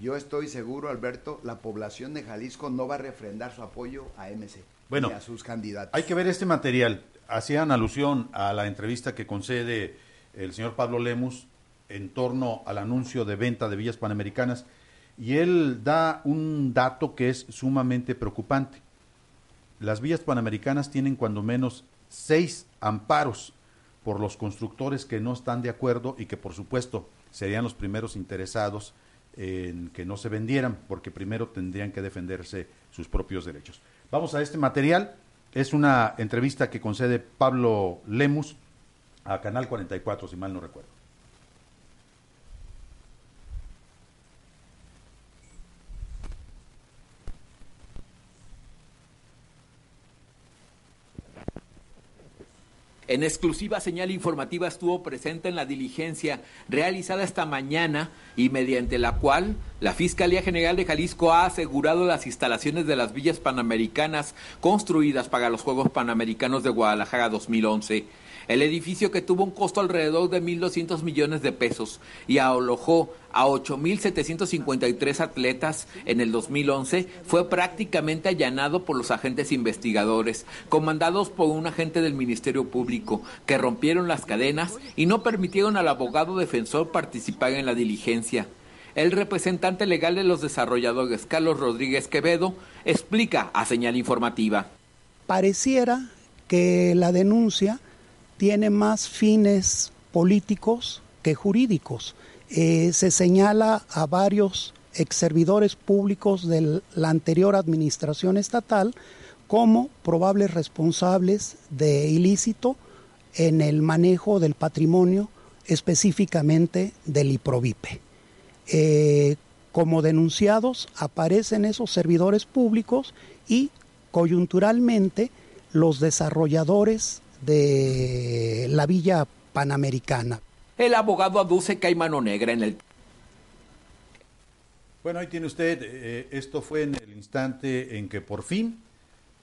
yo estoy seguro, Alberto, la población de Jalisco no va a refrendar su apoyo a MC Bueno, ni a sus candidatos. Hay que ver este material. Hacían alusión a la entrevista que concede el señor Pablo Lemus en torno al anuncio de venta de villas panamericanas y él da un dato que es sumamente preocupante. Las villas panamericanas tienen cuando menos seis amparos por los constructores que no están de acuerdo y que por supuesto serían los primeros interesados en que no se vendieran porque primero tendrían que defenderse sus propios derechos. Vamos a este material. Es una entrevista que concede Pablo Lemus a Canal 44, si mal no recuerdo. En exclusiva señal informativa estuvo presente en la diligencia realizada esta mañana y mediante la cual la Fiscalía General de Jalisco ha asegurado las instalaciones de las villas panamericanas construidas para los Juegos Panamericanos de Guadalajara 2011. El edificio que tuvo un costo alrededor de 1.200 millones de pesos y alojó a 8.753 atletas en el 2011 fue prácticamente allanado por los agentes investigadores, comandados por un agente del Ministerio Público, que rompieron las cadenas y no permitieron al abogado defensor participar en la diligencia. El representante legal de los desarrolladores, Carlos Rodríguez Quevedo, explica a señal informativa. Pareciera que la denuncia tiene más fines políticos que jurídicos. Eh, se señala a varios ex servidores públicos de la anterior administración estatal como probables responsables de ilícito en el manejo del patrimonio, específicamente del IPROVIPE. Eh, como denunciados aparecen esos servidores públicos y coyunturalmente los desarrolladores de la Villa Panamericana. El abogado aduce que hay mano negra en el... Bueno, ahí tiene usted, eh, esto fue en el instante en que por fin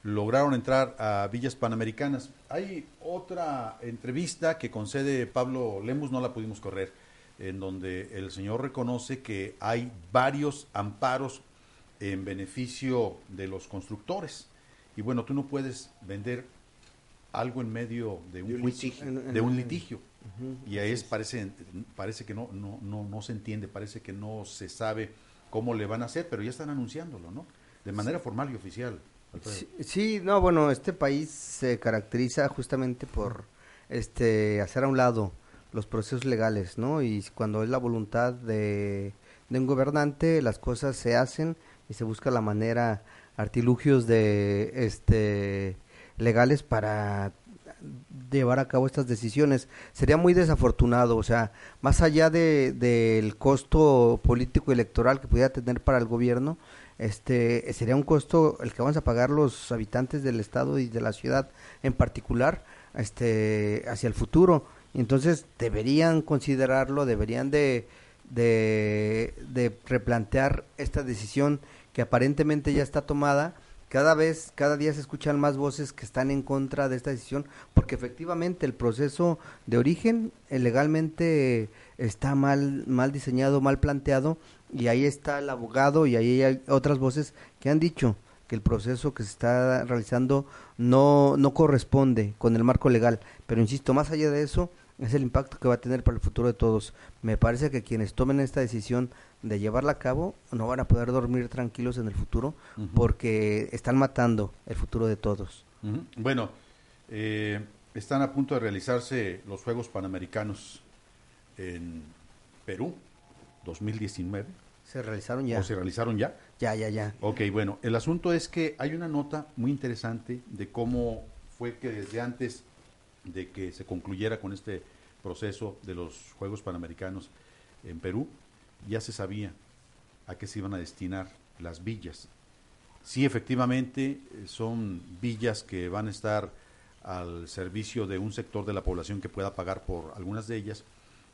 lograron entrar a Villas Panamericanas. Hay otra entrevista que concede Pablo Lemus, no la pudimos correr, en donde el señor reconoce que hay varios amparos en beneficio de los constructores. Y bueno, tú no puedes vender algo en medio de un, litigio. De un litigio. Y ahí es, parece, parece que no, no, no, no se entiende, parece que no se sabe cómo le van a hacer, pero ya están anunciándolo, ¿no? De manera formal y oficial. Sí, no, bueno, este país se caracteriza justamente por este hacer a un lado los procesos legales, ¿no? Y cuando es la voluntad de, de un gobernante, las cosas se hacen y se busca la manera, artilugios de este legales para llevar a cabo estas decisiones. Sería muy desafortunado, o sea, más allá del de, costo político electoral que pudiera tener para el gobierno, este sería un costo el que vamos a pagar los habitantes del estado y de la ciudad en particular, este hacia el futuro. Entonces deberían considerarlo, deberían de, de, de replantear esta decisión que aparentemente ya está tomada cada vez, cada día se escuchan más voces que están en contra de esta decisión, porque efectivamente el proceso de origen eh, legalmente está mal, mal diseñado, mal planteado, y ahí está el abogado y ahí hay otras voces que han dicho que el proceso que se está realizando no, no corresponde con el marco legal. Pero insisto, más allá de eso, es el impacto que va a tener para el futuro de todos. Me parece que quienes tomen esta decisión de llevarla a cabo no van a poder dormir tranquilos en el futuro porque están matando el futuro de todos. Bueno, eh, están a punto de realizarse los Juegos Panamericanos en Perú 2019. ¿Se realizaron ya? ¿O se realizaron ya? Ya, ya, ya. Ok, bueno, el asunto es que hay una nota muy interesante de cómo fue que desde antes de que se concluyera con este proceso de los Juegos Panamericanos en Perú, ya se sabía a qué se iban a destinar las villas. Sí, efectivamente, eh, son villas que van a estar al servicio de un sector de la población que pueda pagar por algunas de ellas,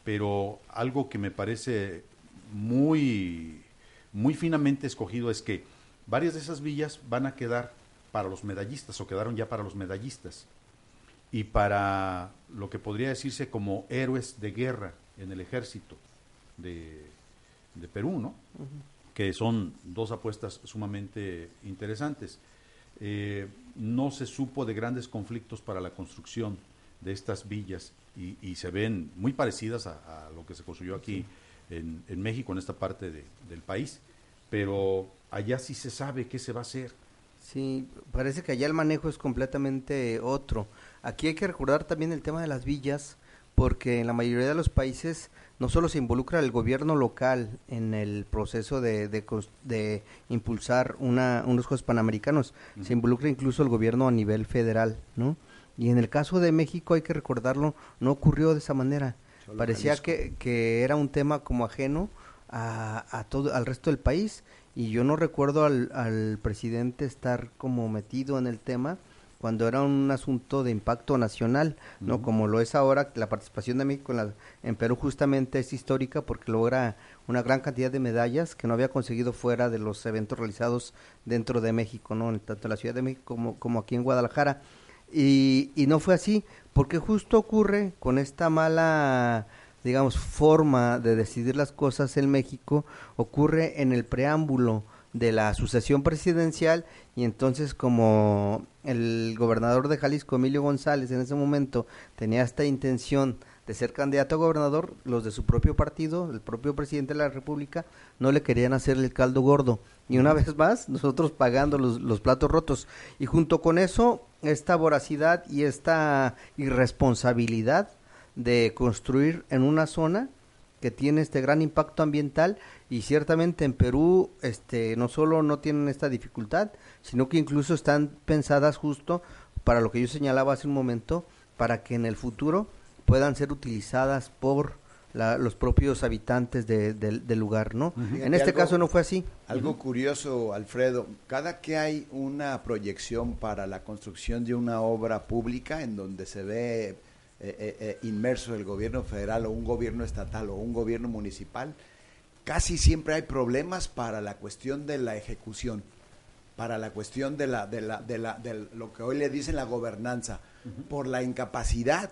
pero algo que me parece muy, muy finamente escogido es que varias de esas villas van a quedar para los medallistas o quedaron ya para los medallistas y para lo que podría decirse como héroes de guerra en el ejército de, de Perú, ¿no? Que son dos apuestas sumamente interesantes. Eh, no se supo de grandes conflictos para la construcción de estas villas y, se ven muy parecidas a, lo que se construyó aquí en, en, México, en esta parte del país, pero allá sí se sabe qué se va a hacer. Sí, parece que allá el manejo es completamente otro. Aquí hay que recordar también el tema de las villas, porque en la mayoría de los países no solo se involucra el gobierno local en el proceso de, de, impulsar una, unos Juegos Panamericanos, se involucra incluso el gobierno a nivel federal, ¿no? Y en el caso de México, hay que recordarlo, no ocurrió de esa manera. Parecía que, que, era un tema como ajeno a, a, todo, al resto del país y yo no recuerdo al, al presidente estar como metido en el tema cuando era un asunto de impacto nacional, no como lo es ahora. La participación de México en, la, en Perú justamente es histórica porque logra una gran cantidad de medallas que no había conseguido fuera de los eventos realizados dentro de México, no tanto en la Ciudad de México como, como aquí en Guadalajara. Y, y no fue así, porque justo ocurre con esta mala digamos, forma de decidir las cosas en México ocurre en el preámbulo de la sucesión presidencial y entonces como el gobernador de Jalisco, Emilio González, en ese momento tenía esta intención de ser candidato a gobernador, los de su propio partido, el propio presidente de la República, no le querían hacer el caldo gordo. Y una vez más, (laughs) nosotros pagando los, los platos rotos. Y junto con eso, esta voracidad y esta irresponsabilidad de construir en una zona que tiene este gran impacto ambiental y ciertamente en Perú este no solo no tienen esta dificultad, sino que incluso están pensadas justo para lo que yo señalaba hace un momento, para que en el futuro puedan ser utilizadas por los propios habitantes del lugar, ¿no? En este caso no fue así. Algo curioso, Alfredo, cada que hay una proyección para la construcción de una obra pública en donde se ve eh, eh, eh, inmerso el gobierno federal o un gobierno estatal o un gobierno municipal, casi siempre hay problemas para la cuestión de la ejecución, para la cuestión de, la, de, la, de, la, de lo que hoy le dicen la gobernanza, por la incapacidad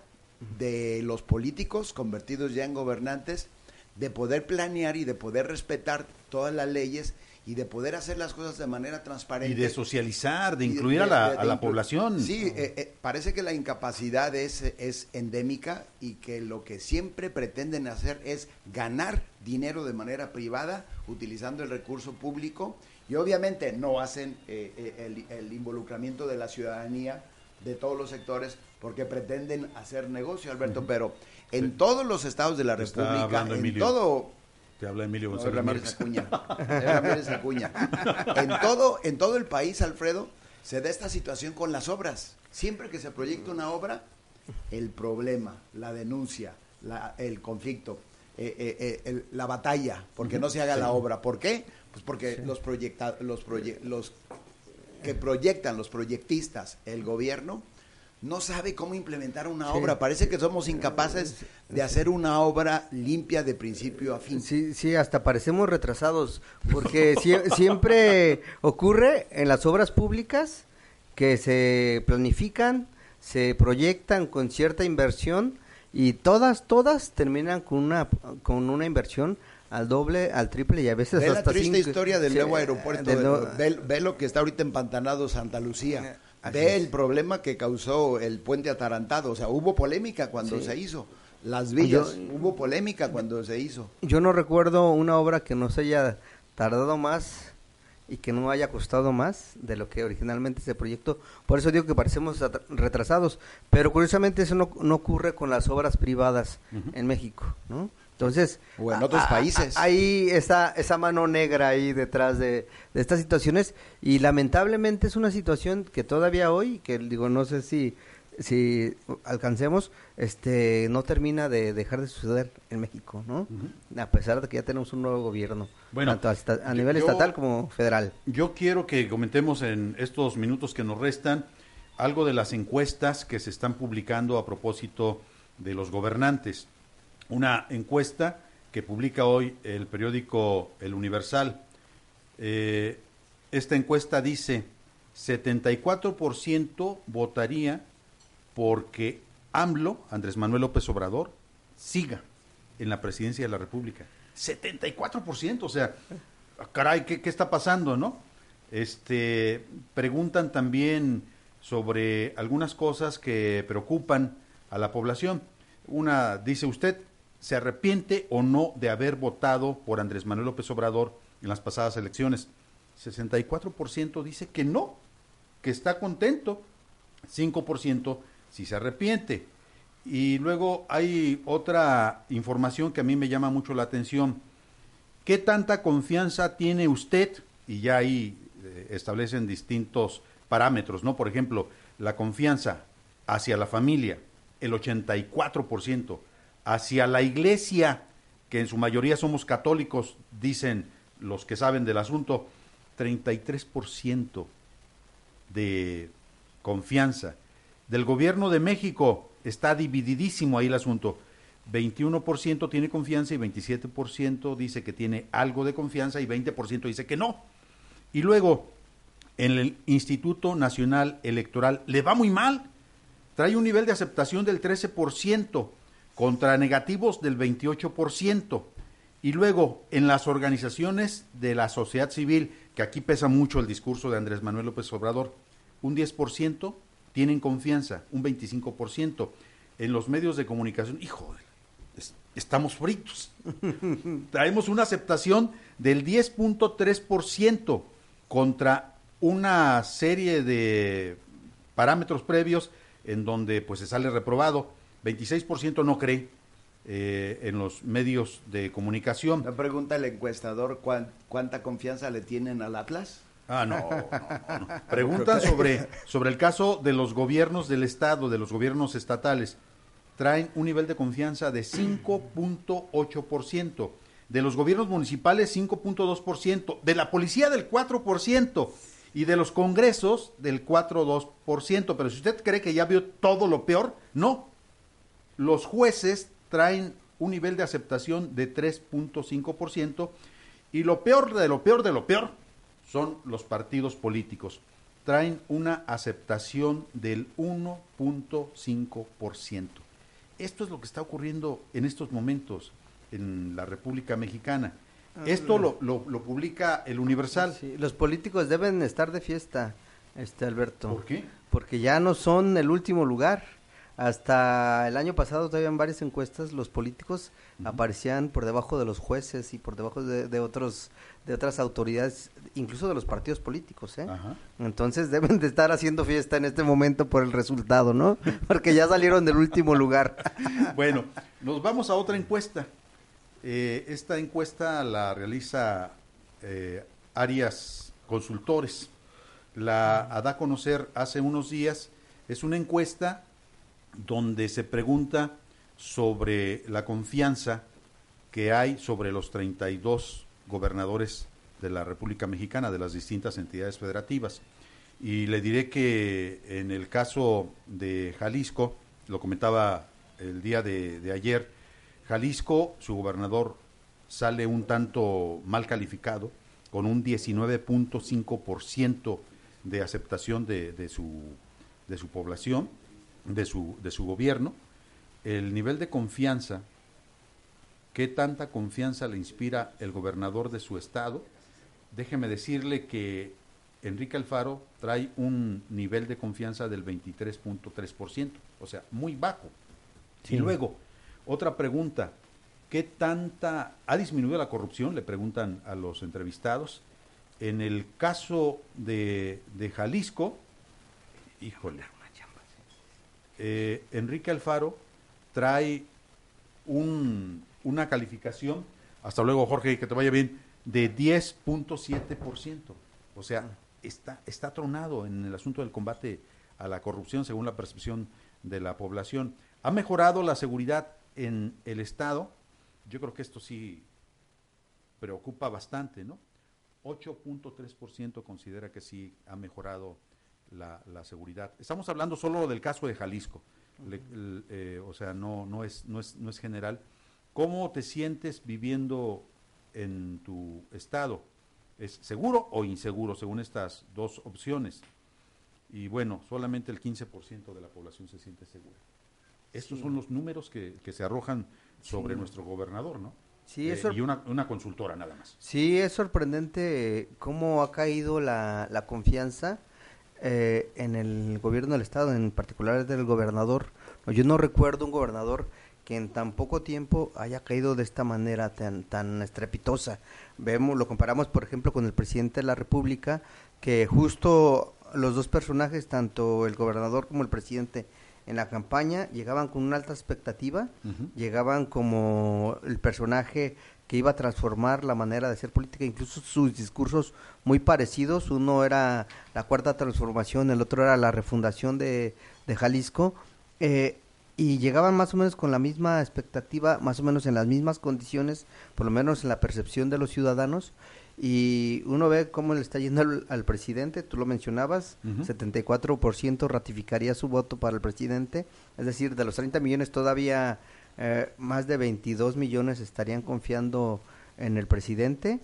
de los políticos convertidos ya en gobernantes de poder planear y de poder respetar todas las leyes y de poder hacer las cosas de manera transparente. Y de socializar, de incluir a la, a la población. Sí, eh, eh, parece que la incapacidad es, es endémica y que lo que siempre pretenden hacer es ganar dinero de manera privada utilizando el recurso público y obviamente no hacen eh, el, involucramiento de la ciudadanía de todos los sectores porque pretenden hacer negocio, Alberto, pero en todos los estados de la República, en todo te habla Emilio González Márquez. Acuña. (laughs) Acuña. En todo, en todo el país, Alfredo, se da esta situación con las obras. Siempre que se proyecta una obra, el problema, la denuncia, la, el conflicto, eh, eh, eh, la batalla, porque no se haga la obra. ¿Por qué? Pues porque los, proyecta, los, los que proyectan, los proyectistas, el gobierno, no sabe cómo implementar una obra. Parece que somos incapaces de hacer una obra limpia de principio a fin. Sí, sí, hasta parecemos retrasados, porque (laughs) siempre ocurre en las obras públicas que se planifican, se proyectan con cierta inversión y todas, todas terminan con una, con una inversión al doble, al triple y a veces ve hasta la triste historia del nuevo aeropuerto, ve, lo que está ahorita empantanado Santa Lucía ve el problema que causó el puente atarantado. O sea, hubo polémica cuando se hizo. Las villas, hubo polémica cuando se hizo. Yo no recuerdo una obra que nos haya tardado más y que no haya costado más de lo que originalmente se proyectó. Por eso digo que parecemos retrasados. Pero curiosamente eso no, no ocurre con las obras privadas en México, ¿no? Entonces, o en otros países. Hay esa, esa mano negra ahí detrás de, estas situaciones y lamentablemente es una situación que todavía hoy, que digo, no sé si, si alcancemos, este, no termina de dejar de suceder en México, ¿no? A pesar de que ya tenemos un nuevo gobierno, bueno, tanto a, nivel estatal como federal. Yo quiero que comentemos en estos minutos que nos restan algo de las encuestas que se están publicando a propósito de los gobernantes una encuesta que publica hoy el periódico El Universal. Eh, esta encuesta dice 74% votaría porque AMLO, Andrés Manuel López Obrador, siga en la presidencia de la República. 74%, o sea, caray, ¿qué, qué está pasando, no? Este, preguntan también sobre algunas cosas que preocupan a la población. Una, dice usted, se arrepiente o no de haber votado por Andrés Manuel López Obrador en las pasadas elecciones. 64% dice que no, que está contento. 5% si se arrepiente. Y luego hay otra información que a mí me llama mucho la atención. ¿Qué tanta confianza tiene usted? Y ya ahí eh, establecen distintos parámetros, ¿no? Por ejemplo, la confianza hacia la familia, el 84% hacia la iglesia, que en su mayoría somos católicos, dicen los que saben del asunto, 33% de confianza. Del gobierno de México está divididísimo ahí el asunto. 21% tiene confianza y 27% dice que tiene algo de confianza y 20% dice que no. Y luego, en el Instituto Nacional Electoral le va muy mal. Trae un nivel de aceptación del 13% contra negativos del 28%. Y luego, en las organizaciones de la sociedad civil, que aquí pesa mucho el discurso de Andrés Manuel López Obrador, un 10% tienen confianza, un 25%. En los medios de comunicación, hijo, estamos fritos. (laughs) Traemos una aceptación del 10.3% contra una serie de parámetros previos en donde pues se sale reprobado. 26% no cree, eh, en los medios de comunicación. La pregunta el encuestador, ¿cuánta confianza le tienen al Atlas? Ah, no, (laughs) Preguntan sobre, sobre el caso de los gobiernos del Estado, de los gobiernos estatales. Traen un nivel de confianza de 5.8%. De los gobiernos municipales, 5.2%. De la policía, del 4%. Y de los congresos, del 4.2%. Pero si usted cree que ya vio todo lo peor, no. Los jueces traen un nivel de aceptación de 3.5% y lo peor de lo peor de lo peor son los partidos políticos. Traen una aceptación del 1.5%. Esto es lo que está ocurriendo en estos momentos en la República Mexicana. Ah, Esto lo, lo, publica el Universal. los políticos deben estar de fiesta, este Alberto. ¿Por qué? Porque ya no son el último lugar. Hasta el año pasado todavía en varias encuestas los políticos aparecían por debajo de los jueces y por debajo de, otros de otras autoridades, incluso de los partidos políticos, ¿eh? Entonces (laughs) deben de estar haciendo fiesta en este momento por el resultado, ¿no? (laughs) Porque ya salieron del último lugar. (laughs) bueno, nos vamos a otra encuesta. Eh, esta encuesta la realiza eh, Arias Consultores. La da a conocer hace unos días. Es una encuesta donde se pregunta sobre la confianza que hay sobre los 32 gobernadores de la República Mexicana, de las distintas entidades federativas. Y le diré que en el caso de Jalisco, lo comentaba el día de, ayer, Jalisco, su gobernador sale un tanto mal calificado, con un 19.5% de aceptación de, de, su, de su población de su, de su gobierno, el nivel de confianza, qué tanta confianza le inspira el gobernador de su estado. Déjeme decirle que Enrique Alfaro trae un nivel de confianza del 23.3%, o sea, muy bajo. Y luego, otra pregunta, ¿qué tanta ha disminuido la corrupción? Le preguntan a los entrevistados. En el caso de, de Jalisco, híjole, eh, Enrique Alfaro trae un, una calificación, hasta luego Jorge, que te vaya bien, de 10.7%. O sea, está, está tronado en el asunto del combate a la corrupción según la percepción de la población. ¿Ha mejorado la seguridad en el Estado? Yo creo que esto sí preocupa bastante, ¿no? 8.3% considera que sí ha mejorado la, seguridad. Estamos hablando solo del caso de Jalisco, eh, o sea, no, no, es, no, es, no es general. ¿Cómo te sientes viviendo en tu estado? ¿Es seguro o inseguro según estas dos opciones? Y bueno, solamente el 15% de la población se siente segura. Estos son los números que, que se arrojan sobre nuestro gobernador, ¿no? Sí, eh, y una, una, consultora nada más. Sí, es sorprendente cómo ha caído la, la confianza eh, en el gobierno del estado, en particular del gobernador. yo no recuerdo un gobernador que en tan poco tiempo haya caído de esta manera tan, tan estrepitosa. Vemos, lo comparamos, por ejemplo, con el presidente de la República, que justo los dos personajes, tanto el gobernador como el presidente, en la campaña llegaban con una alta expectativa, llegaban como el personaje que iba a transformar la manera de hacer política, incluso sus discursos muy parecidos, uno era la cuarta transformación, el otro era la refundación de, Jalisco, eh, y llegaban más o menos con la misma expectativa, más o menos en las mismas condiciones, por lo menos en la percepción de los ciudadanos, y uno ve cómo le está yendo al, al presidente, tú lo mencionabas, Ujú. 74% ratificaría su voto para el presidente, es decir, de los 30 millones todavía eh, más de 22 millones estarían confiando en el presidente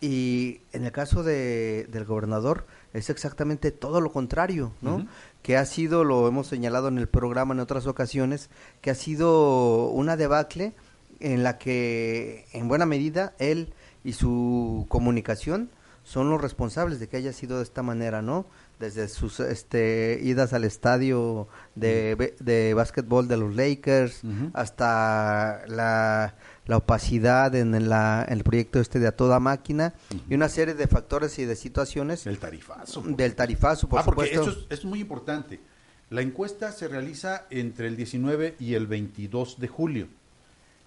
y en el caso de, del gobernador es exactamente todo lo contrario, ¿no? Que ha sido, lo hemos señalado en el programa en otras ocasiones, que ha sido una debacle en la que en buena medida él y su comunicación son los responsables de que haya sido de esta manera, ¿no? Desde sus este, idas al estadio de, de básquetbol de los Lakers hasta la, la opacidad en, la, en el proyecto este de a toda máquina y una serie de factores y de situaciones El tarifazo. del tarifazo, por ah, porque supuesto. eso es, es muy importante. La encuesta se realiza entre el 19 y el 22 de julio.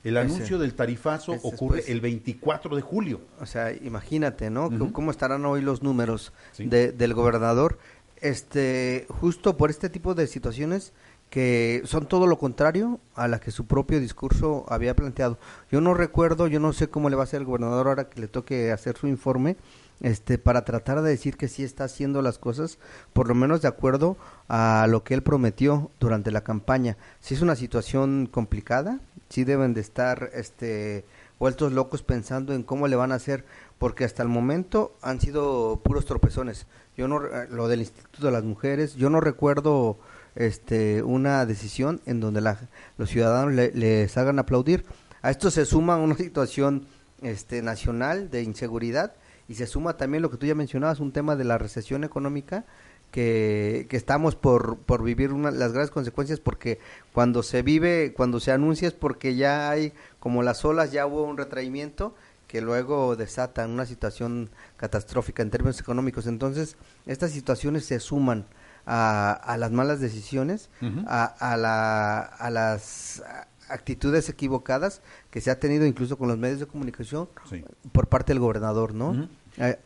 El Ese. anuncio del tarifazo ocurre después. el 24 de julio. O sea, imagínate, ¿no? ¿Cómo estarán hoy los números Sí. de- del gobernador? Este, justo por este tipo de situaciones que son todo lo contrario a la que su propio discurso había planteado. Yo no recuerdo, yo no sé cómo le va a hacer el gobernador ahora que le toque hacer su informe, este, para tratar de decir que sí está haciendo las cosas, por lo menos de acuerdo a lo que él prometió durante la campaña. Si es una situación complicada, sí deben de estar, este, vueltos locos pensando en cómo le van a hacer, porque hasta el momento han sido puros tropezones. Yo no, re- lo del Instituto de las Mujeres, yo no recuerdo este una decisión en donde la- los ciudadanos le- les hagan aplaudir. A esto se suma una (laughs) situación este nacional de inseguridad y se suma también lo que tú ya mencionabas, un tema de la recesión económica que, que estamos por, por vivir una, las graves consecuencias porque cuando se vive, cuando se anuncia es porque ya hay, como las olas, ya hubo un retraimiento que luego desatan una situación catastrófica en términos económicos. Entonces, estas situaciones se suman a, a las malas decisiones, a, a, la, a las actitudes equivocadas que se ha tenido incluso con los medios de comunicación Sí. por parte del gobernador, ¿no?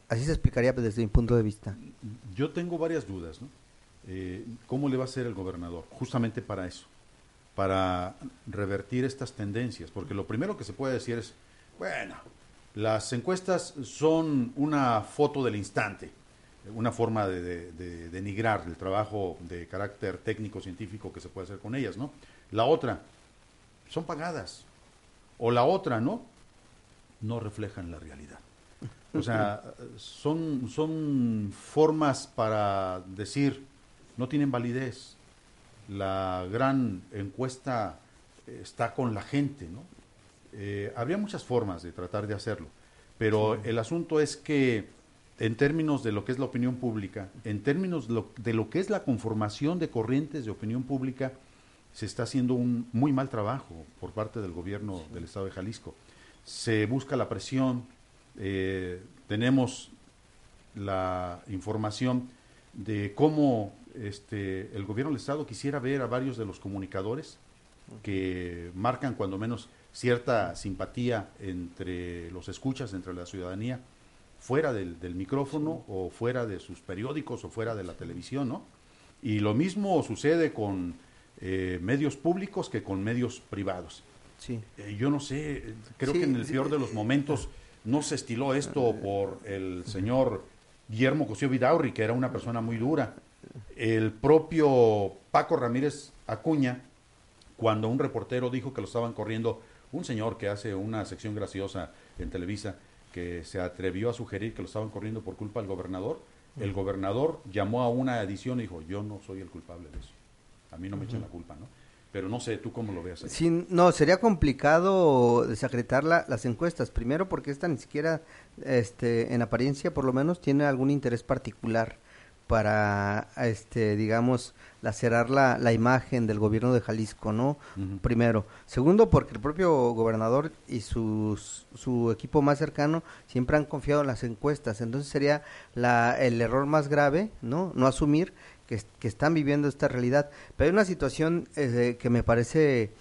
Así se explicaría desde mi punto de vista. Yo tengo varias dudas, ¿no? Eh, ¿Cómo le va a hacer el gobernador? Justamente para eso, para revertir estas tendencias, porque lo primero que se puede decir es, bueno, las encuestas son una foto del instante, una forma de, de- de denigrar el trabajo de carácter técnico científico que se puede hacer con ellas, ¿no? La otra, son pagadas, o la otra, ¿no? No reflejan la realidad. O sea, son, son formas para decir, no tienen validez. La gran encuesta eh, está con la gente, ¿no? Eh, habría muchas formas de tratar de hacerlo, pero el asunto es que en términos de lo que es la opinión pública, en términos de lo, de lo que es la conformación de corrientes de opinión pública, se está haciendo un muy mal trabajo por parte del gobierno del Estado de Jalisco. Se busca la presión, eh, tenemos la información de cómo este, el gobierno del Estado quisiera ver a varios de los comunicadores que marcan cuando menos cierta simpatía entre los escuchas, entre la ciudadanía, fuera del, del micrófono o fuera de sus periódicos o fuera de la televisión, ¿no? Y lo mismo sucede con eh, medios públicos que con medios privados. Sí. Eh, yo no sé, eh, creo Sí, que en el peor de los momentos no se estiló esto por el señor Guillermo Cosío Vidaurri, que era una persona muy dura. El propio Paco Ramírez Acuña, cuando un reportero dijo que lo estaban corriendo, un señor que hace una sección graciosa en Televisa, que se atrevió a sugerir que lo estaban corriendo por culpa del gobernador, el gobernador llamó a una edición y dijo, yo no soy el culpable de eso. A mí no me echen la culpa, ¿no? Pero no sé, ¿tú cómo lo veas? Sí, no, sería complicado desacreditar la- las encuestas. Primero porque esta ni siquiera, este, en apariencia por lo menos, tiene algún interés particular para, este, digamos, lacerar la, la imagen del gobierno de Jalisco, ¿no? Primero. Segundo, porque el propio gobernador y sus, su equipo más cercano siempre han confiado en las encuestas. Entonces sería la, el error más grave, ¿no? No asumir que, es- que están viviendo esta realidad. Pero hay una situación eh, que me parece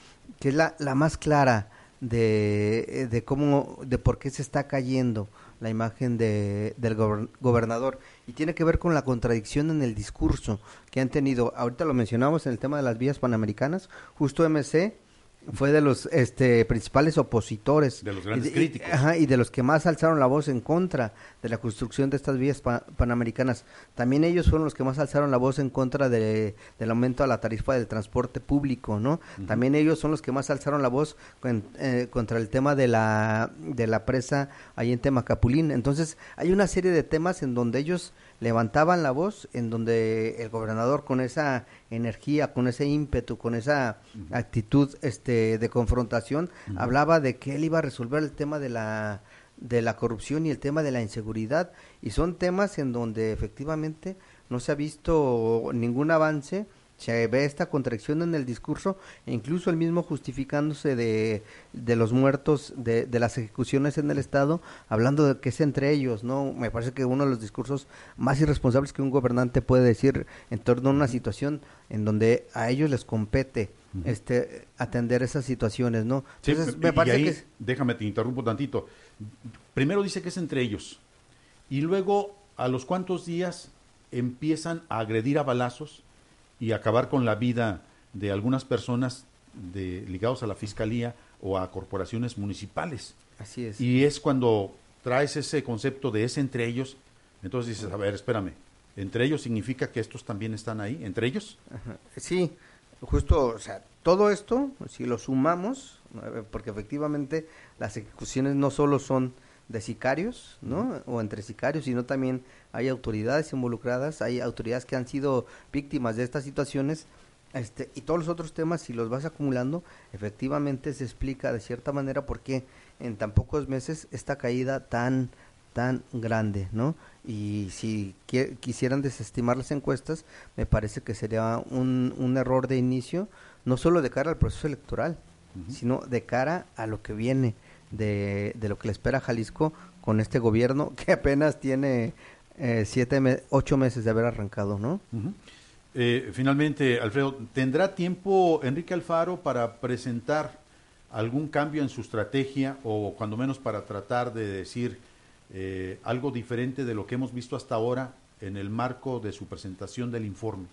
que es la, la más clara de, de cómo, de por qué se está cayendo la imagen de, del gober- gobernador y tiene que ver con la contradicción en el discurso que han tenido. Ahorita lo mencionamos en el tema de las vías panamericanas, justo MC fue de los este, principales opositores. De los grandes y críticos. Ajá, y de los que más alzaron la voz en contra de la construcción de estas vías pa- panamericanas. También ellos fueron los que más alzaron la voz en contra de, del aumento a la tarifa del transporte público, ¿no? También ellos son los que más alzaron la voz con- eh, contra el tema de la, de la presa ahí en Temacapulín. Entonces, hay una serie de temas en donde ellos levantaban la voz, en donde el gobernador con esa energía, con ese ímpetu, con esa actitud este de confrontación, hablaba de que él iba a resolver el tema de la de la corrupción y el tema de la inseguridad. Y son temas en donde efectivamente no se ha visto ningún avance se ve esta contracción en el discurso e incluso el mismo justificándose de, de los muertos de, de las ejecuciones en el estado hablando de que es entre ellos no me parece que uno de los discursos más irresponsables que un gobernante puede decir en torno a una situación en donde a ellos les compete este atender esas situaciones no Sí, entonces me y parece ahí, que es- déjame te interrumpo tantito. Primero dice que es entre ellos y luego a los cuantos días empiezan a agredir a balazos y acabar con la vida de algunas personas de, ligados a la fiscalía o a corporaciones municipales. así es Y es cuando traes ese concepto de ese entre ellos, entonces dices, a ver, espérame, entre ellos significa que estos también están ahí, entre ellos. Ajá. Sí, justo, o sea, todo esto, si lo sumamos, porque efectivamente las ejecuciones no solo son de sicarios, ¿no? O entre sicarios, sino también hay autoridades involucradas, hay autoridades que han sido víctimas de estas situaciones, este, y todos los otros temas, si los vas acumulando, efectivamente se explica de cierta manera por qué en tan pocos meses esta caída tan tan grande, ¿no? Y si qui- quisieran desestimar las encuestas, me parece que sería un, un error de inicio, no solo de cara al proceso electoral, sino de cara a lo que viene, de, de lo que le espera a Jalisco con este gobierno que apenas tiene eh, siete, me- ocho meses de haber arrancado, ¿no? Eh, finalmente, Alfredo, ¿tendrá tiempo Enrique Alfaro para presentar algún cambio en su estrategia o cuando menos para tratar de decir eh, algo diferente de lo que hemos visto hasta ahora en el marco de su presentación del informe?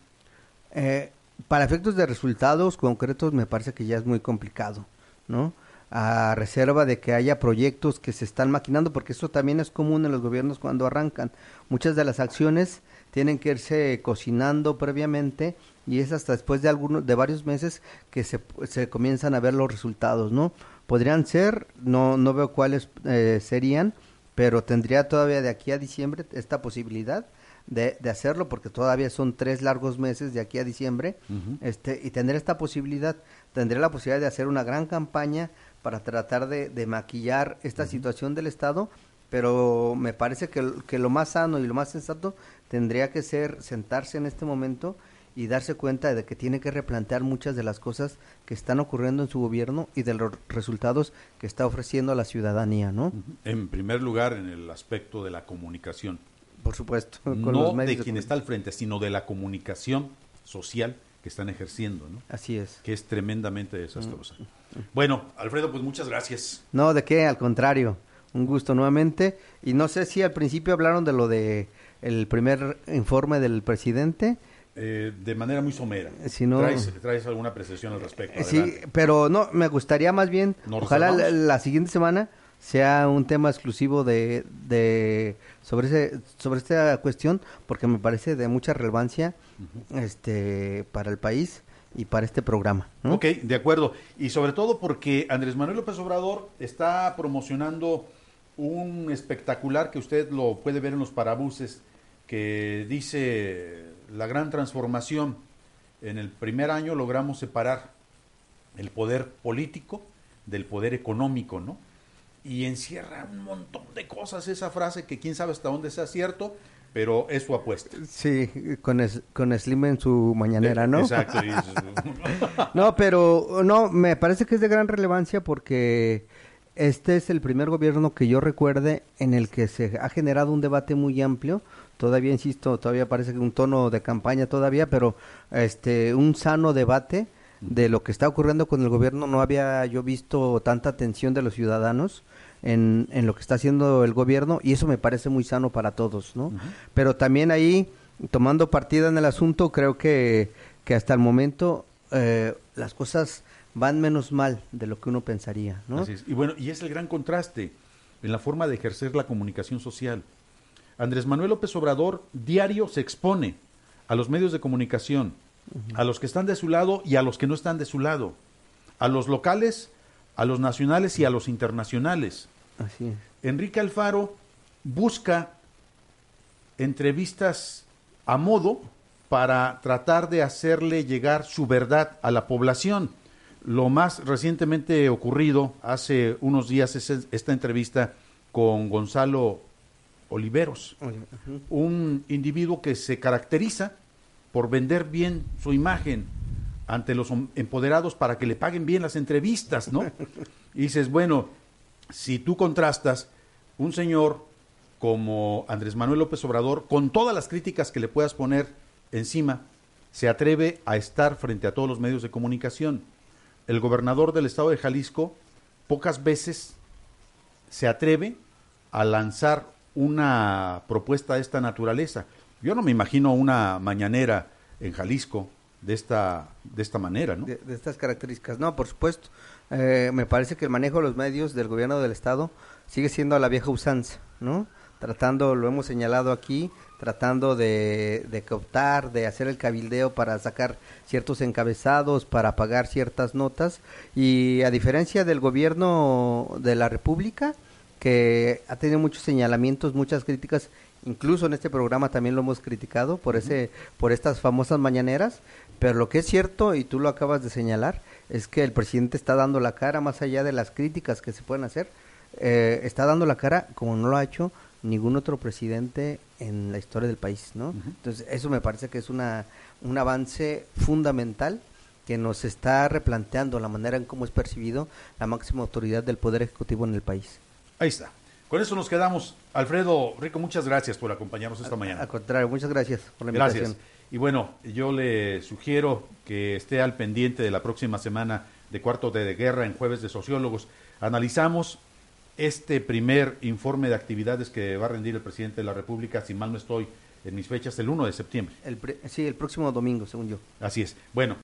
Eh, para efectos de resultados concretos me parece que ya es muy complicado, ¿no? A reserva de que haya proyectos que se están maquinando, porque eso también es común en los gobiernos cuando arrancan. Muchas de las acciones tienen que irse cocinando previamente y es hasta después de algunos de varios meses que se, se comienzan a ver los resultados, ¿no? Podrían ser, no no veo cuáles eh, serían, pero tendría todavía de aquí a diciembre esta posibilidad de, de hacerlo porque todavía son tres largos meses de aquí a diciembre este y tendré esta posibilidad tendré la posibilidad de hacer una gran campaña para tratar de, de maquillar esta situación del estado pero me parece que, que lo más sano y lo más sensato tendría que ser sentarse en este momento y darse cuenta de que tiene que replantear muchas de las cosas que están ocurriendo en su gobierno y de los resultados que está ofreciendo a la ciudadanía, ¿no? En primer lugar, en el aspecto de la comunicación. Por supuesto, (laughs) con no los medios de quien está al frente, sino de la comunicación social que están ejerciendo, ¿no? Así es. que es tremendamente Mm, desastrosa. Bueno, Alfredo, pues muchas gracias. No, de qué, al contrario, un gusto nuevamente. Y no sé si al principio hablaron de lo de el primer informe del presidente. Eh, de manera muy somera. Si no- ¿Traes, traes alguna apreciación al respecto? Eh, Sí, pero no, me gustaría más bien, ¿Nos ojalá la, la siguiente semana sea un tema exclusivo de, de sobre ese, sobre esta cuestión, porque me parece de mucha relevancia este para el país y para este programa. ¿no? Ok, de acuerdo. Y sobre todo porque Andrés Manuel López Obrador está promocionando un espectacular que usted lo puede ver en los parabuses, que dice la gran transformación. En el primer año logramos separar el poder político del poder económico, ¿no? Y encierra un montón de cosas esa frase que quién sabe hasta dónde sea cierto, pero es su apuesta. Sí, con, es- con Slim en su mañanera, ¿no? Exacto. (laughs) No, pero no, me parece que es de gran relevancia porque este es el primer gobierno que yo recuerde en el que se ha generado un debate muy amplio. Todavía insisto, todavía parece que un tono de campaña todavía, pero este un sano debate de lo que está ocurriendo con el gobierno. No había yo visto tanta atención de los ciudadanos en, en lo que está haciendo el gobierno y eso me parece muy sano para todos, ¿no? Pero también ahí, tomando partida en el asunto, creo que, que hasta el momento eh, las cosas van menos mal de lo que uno pensaría, ¿no? Así es. Y bueno, y es el gran contraste en la forma de ejercer la comunicación social. Andrés Manuel López Obrador diario se expone a los medios de comunicación, a los que están de su lado y a los que no están de su lado, a los locales, a los nacionales y a los internacionales. Así es. Enrique Alfaro busca entrevistas a modo para tratar de hacerle llegar su verdad a la población. Lo más recientemente ocurrido hace unos días es esta entrevista con Gonzalo Oliveros, un individuo que se caracteriza por vender bien su imagen ante los empoderados para que le paguen bien las entrevistas, ¿no? (laughs) Y dices, bueno, si tú contrastas un señor como Andrés Manuel López Obrador, con todas las críticas que le puedas poner encima, se atreve a estar frente a todos los medios de comunicación. El gobernador del estado de Jalisco pocas veces se atreve a lanzar una propuesta de esta naturaleza. Yo no me imagino una mañanera en Jalisco de esta, de esta manera, ¿no? De, estas características. No, por supuesto. Eh, me parece que el manejo de los medios del gobierno del Estado sigue siendo a la vieja usanza, ¿no? Tratando, lo hemos señalado aquí, tratando de, de cooptar, de hacer el cabildeo para sacar ciertos encabezados, para pagar ciertas notas. Y a diferencia del gobierno de la República, que ha tenido muchos señalamientos, muchas críticas, incluso en este programa también lo hemos criticado por ese, por estas famosas mañaneras, pero lo que es cierto, y tú lo acabas de señalar, es que el presidente está dando la cara más allá de las críticas que se pueden hacer, eh, está dando la cara como no lo ha hecho ningún otro presidente en la historia del país, ¿no? Entonces, eso me parece que es una, un avance fundamental que nos está replanteando la manera en cómo es percibido la máxima autoridad del Poder Ejecutivo en el país. Ahí está. Con eso nos quedamos. Alfredo Rico, muchas gracias por acompañarnos esta mañana. Al contrario, muchas gracias por la invitación. Gracias. Y bueno, yo le sugiero que esté al pendiente de la próxima semana de Cuarto de Guerra en Jueves de Sociólogos. Analizamos este primer informe de actividades que va a rendir el presidente de la República, si mal no estoy en mis fechas, el 1 de septiembre. El sí, el próximo domingo, según yo. Así es. Bueno,